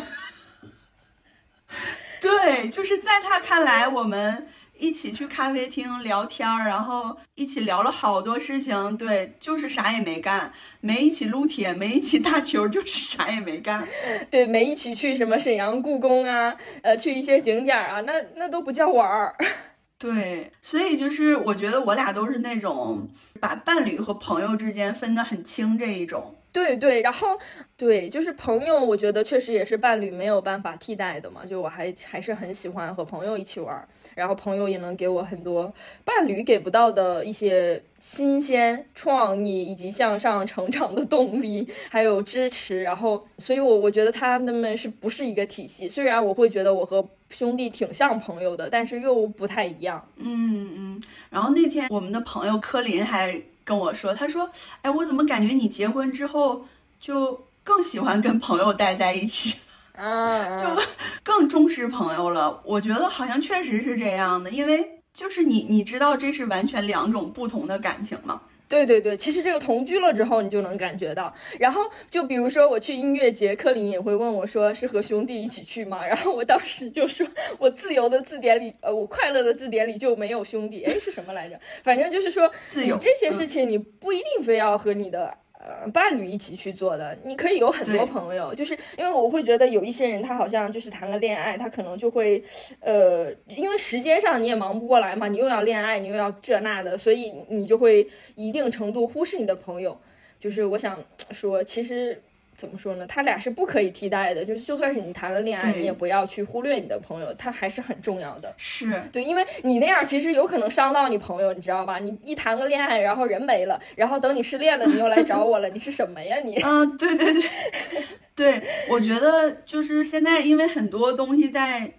对，就是在他看来，我们一起去咖啡厅聊天儿，然后一起聊了好多事情。对，就是啥也没干，没一起撸铁，没一起打球，就是啥也没干。对，没一起去什么沈阳故宫啊，呃，去一些景点啊，那那都不叫玩儿。对，所以就是我觉得我俩都是那种把伴侣和朋友之间分得很清这一种。对对，然后对，就是朋友，我觉得确实也是伴侣没有办法替代的嘛。就我还还是很喜欢和朋友一起玩儿，然后朋友也能给我很多伴侣给不到的一些新鲜、创意以及向上成长的动力，还有支持。然后，所以我我觉得他们是不是一个体系？虽然我会觉得我和兄弟挺像朋友的，但是又不太一样。嗯嗯。然后那天我们的朋友柯林还跟我说，他说：“哎，我怎么感觉你结婚之后就更喜欢跟朋友待在一起？”啊，就更重视朋友了。我觉得好像确实是这样的，因为就是你你知道这是完全两种不同的感情嘛。对对对，其实这个同居了之后，你就能感觉到。然后就比如说我去音乐节，柯林也会问我说是和兄弟一起去吗？然后我当时就说我自由的字典里，呃，我快乐的字典里就没有兄弟。哎，是什么来着？反正就是说，自由你这些事情你不一定非要和你的。呃伴侣一起去做的。你可以有很多朋友，就是因为我会觉得有一些人他好像就是谈了恋爱，他可能就会呃，因为时间上你也忙不过来嘛，你又要恋爱，你又要这那的，所以你就会一定程度忽视你的朋友。就是我想说，其实怎么说呢？他俩是不可以替代的。就是就算是你谈了恋爱，你也不要去忽略你的朋友，他还是很重要的。是对，因为你那样其实有可能伤到你朋友，你知道吧？你一谈个恋爱，然后人没了，然后等你失恋了，你又来找我了，你是什么呀你？嗯，对对对，对，我觉得就是现在，因为很多东西在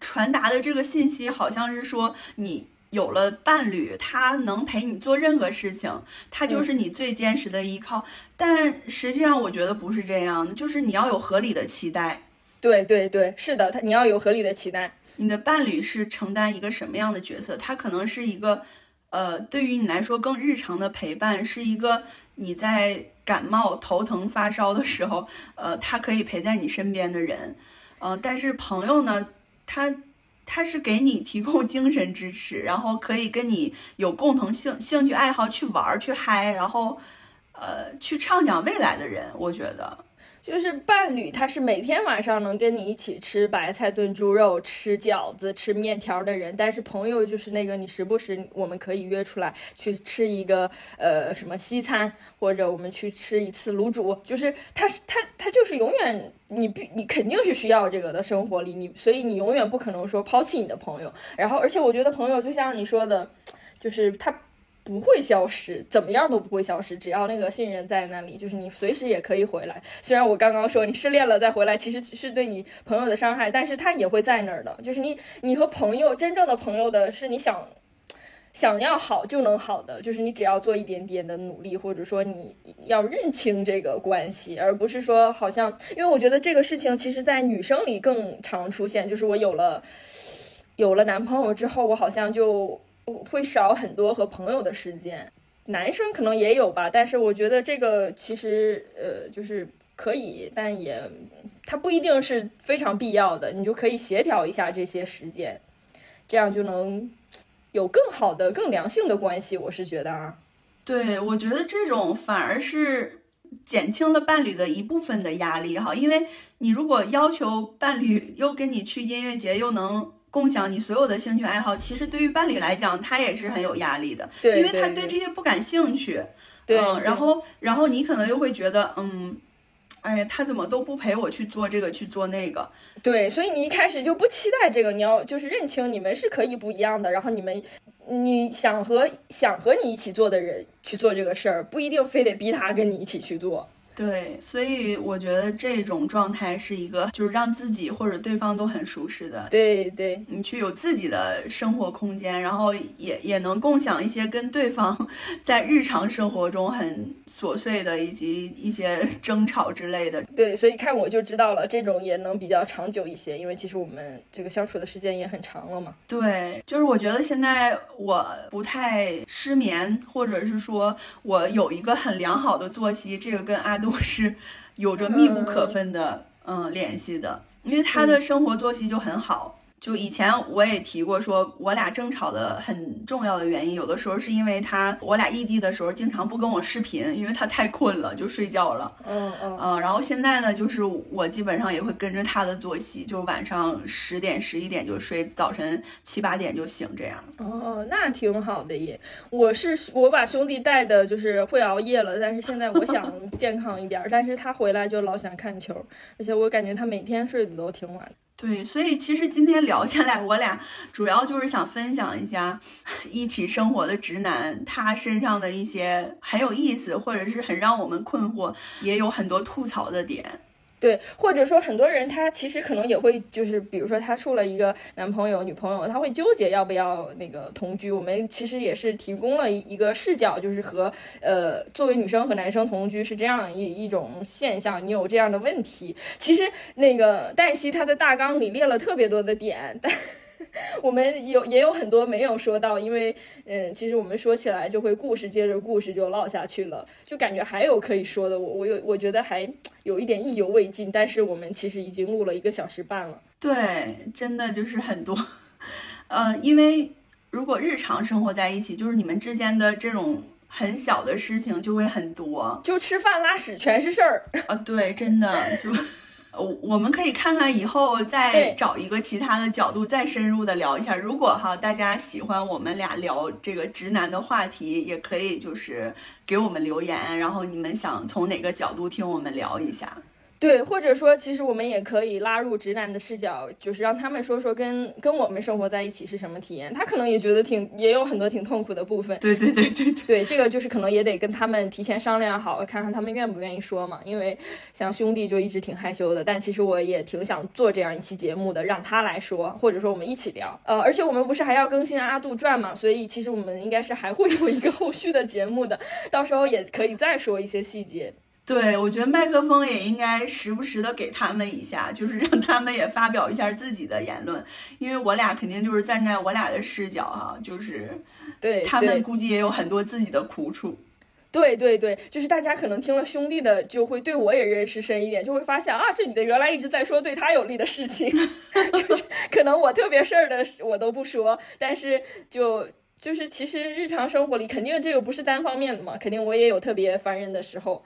传达的这个信息，好像是说你有了伴侣，他能陪你做任何事情，他就是你最坚实的依靠。但实际上，我觉得不是这样的，就是你要有合理的期待，对对对，是的，他你要有合理的期待。你的伴侣是承担一个什么样的角色？他可能是一个，呃，对于你来说更日常的陪伴，是一个你在感冒、头疼、发烧的时候，呃，他可以陪在你身边的人。呃，但是朋友呢，他他是给你提供精神支持，然后可以跟你有共同兴兴趣爱好去玩儿、去嗨，然后呃，去畅想未来的人。我觉得，就是伴侣，他是每天晚上能跟你一起吃白菜炖猪肉、吃饺子、吃面条的人，但是朋友就是那个你时不时我们可以约出来去吃一个呃什么西餐，或者我们去吃一次卤煮，就是他是他他就是永远你必你肯定是需要这个的生活里，你所以你永远不可能说抛弃你的朋友，然后而且我觉得朋友就像你说的，就是他。不会消失，怎么样都不会消失。只要那个信任在那里，就是你随时也可以回来。虽然我刚刚说你失恋了再回来，其实是对你朋友的伤害，但是他也会在那儿的。就是你，你和朋友真正的朋友的是你想想要好就能好的，就是你只要做一点点的努力，或者说你要认清这个关系，而不是说好像，因为我觉得这个事情其实在女生里更常出现，就是我有了有了男朋友之后，我好像就。会少很多和朋友的时间，男生可能也有吧，但是我觉得这个其实呃就是可以，但也它不一定是非常必要的，你就可以协调一下这些时间，这样就能有更好的、更良性的关系。我是觉得啊，对我觉得这种反而是减轻了伴侣的一部分的压力哈，因为你如果要求伴侣又跟你去音乐节，又能。共享你所有的兴趣爱好，其实对于伴侣来讲，他也是很有压力的，对因为他对这些不感兴趣。对，嗯，然后，然后你可能又会觉得，嗯，哎呀，他怎么都不陪我去做这个，去做那个？对，所以你一开始就不期待这个，你要就是认清你们是可以不一样的，然后你们你想和想和你一起做的人去做这个事儿，不一定非得逼他跟你一起去做。对，所以我觉得这种状态是一个，就是让自己或者对方都很舒适的。对对，你去有自己的生活空间，然后也也能共享一些跟对方 在日常生活中很琐碎的以及一些 争吵之类的。对，所以看我就知道了，这种也能比较长久一些，因为其实我们这个相处的时间也很长了嘛。对，就是我觉得现在我不太失眠，或者是说我有一个很良好的作息，这个跟阿。都是有着密不可分的嗯联系的，因为他的生活作息就很好。就以前我也提过，说我俩争吵的很重要的原因，有的时候是因为他我俩异地的时候经常不跟我视频，因为他太困了就睡觉了。嗯嗯嗯，然后现在呢，就是我基本上也会跟着他的作息，就晚上十点十一点就睡，早晨七八点就醒这样。哦，那挺好的耶。我是我把兄弟带的就是会熬夜了，但是现在我想 健康一点，但是他回来就老想看球，而且我感觉他每天睡的都挺晚。对，所以其实今天聊下来，我俩主要就是想分享一下一起生活的直男他身上的一些很有意思，或者是很让我们困惑，也有很多吐槽的点。对，或者说很多人他其实可能也会就是，比如说他处了一个男朋友、女朋友，他会纠结要不要那个同居。我们其实也是提供了一个视角，就是和呃作为女生和男生同居是这样一一种现象。你有这样的问题，其实那个黛西她在大纲里列了特别多的点，但。我们有也有很多没有说到，因为嗯，其实我们说起来就会故事接着故事就唠下去了，就感觉还有可以说的。我我有我觉得还有一点意犹未尽，但是我们其实已经录了一个小时半了。对，真的就是很多，呃，因为如果日常生活在一起，就是你们之间的这种很小的事情就会很多就吃饭拉屎全是事儿。啊。对，真的就。我我们可以看看以后再找一个其他的角度再深入的聊一下。如果哈大家喜欢我们俩聊这个直男的话题，也可以就是给我们留言，然后你们想从哪个角度听我们聊一下。对，或者说，其实我们也可以拉入直男的视角，就是让他们说说跟跟我们生活在一起是什么体验。他可能也觉得挺，也有很多挺痛苦的部分。对对对对对，对，这个就是可能也得跟他们提前商量好，看看他们愿不愿意说嘛。因为像兄弟就一直挺害羞的，但其实我也挺想做这样一期节目的，让他来说，或者说我们一起聊。呃，而且我们不是还要更新阿杜传嘛，所以其实我们应该是还会有一个后续的节目的，到时候也可以再说一些细节。对，我觉得麦克风也应该时不时的给他们一下，就是让他们也发表一下自己的言论，因为我俩肯定就是站在我俩的视角哈，就是对，他们估计也有很多自己的苦楚。对对对，就是大家可能听了兄弟的，就会对我也认识深一点，就会发现啊，这女的原来一直在说对他有利的事情，就是可能我特别事儿的我都不说，但是就就是其实日常生活里肯定这个不是单方面的嘛，肯定我也有特别烦人的时候。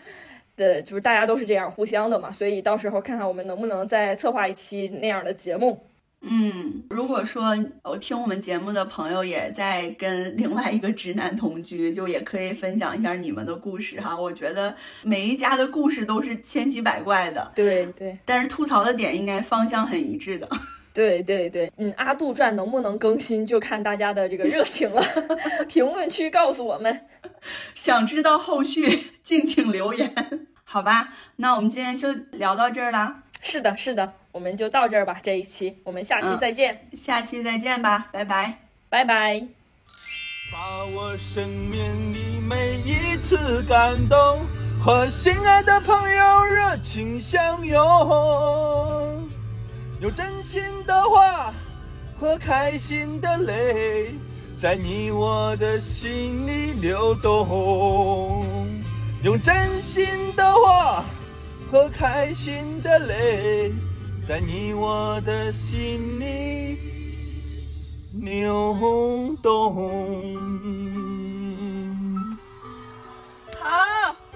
的，就是大家都是这样互相的嘛，所以到时候看看我们能不能再策划一期那样的节目。嗯，如果说我听我们节目的朋友也在跟另外一个直男同居，就也可以分享一下你们的故事哈。我觉得每一家的故事都是千奇百怪的，对对但是吐槽的点应该方向很一致的。对对对，嗯，阿杜传能不能更新，就看大家的这个热情了。评论区告诉我们。想知道后续，敬请留言。好吧，那我们今天就聊到这儿啦，是的，是的，我们就到这儿吧。这一期我们下期再见，下期再见吧，拜拜。拜拜。把我生命里每一次感动和心爱的朋友热情相拥，用真心的话和开心的泪在你我的心里流动。用真心的话和开心的泪在你我的心里流动。好。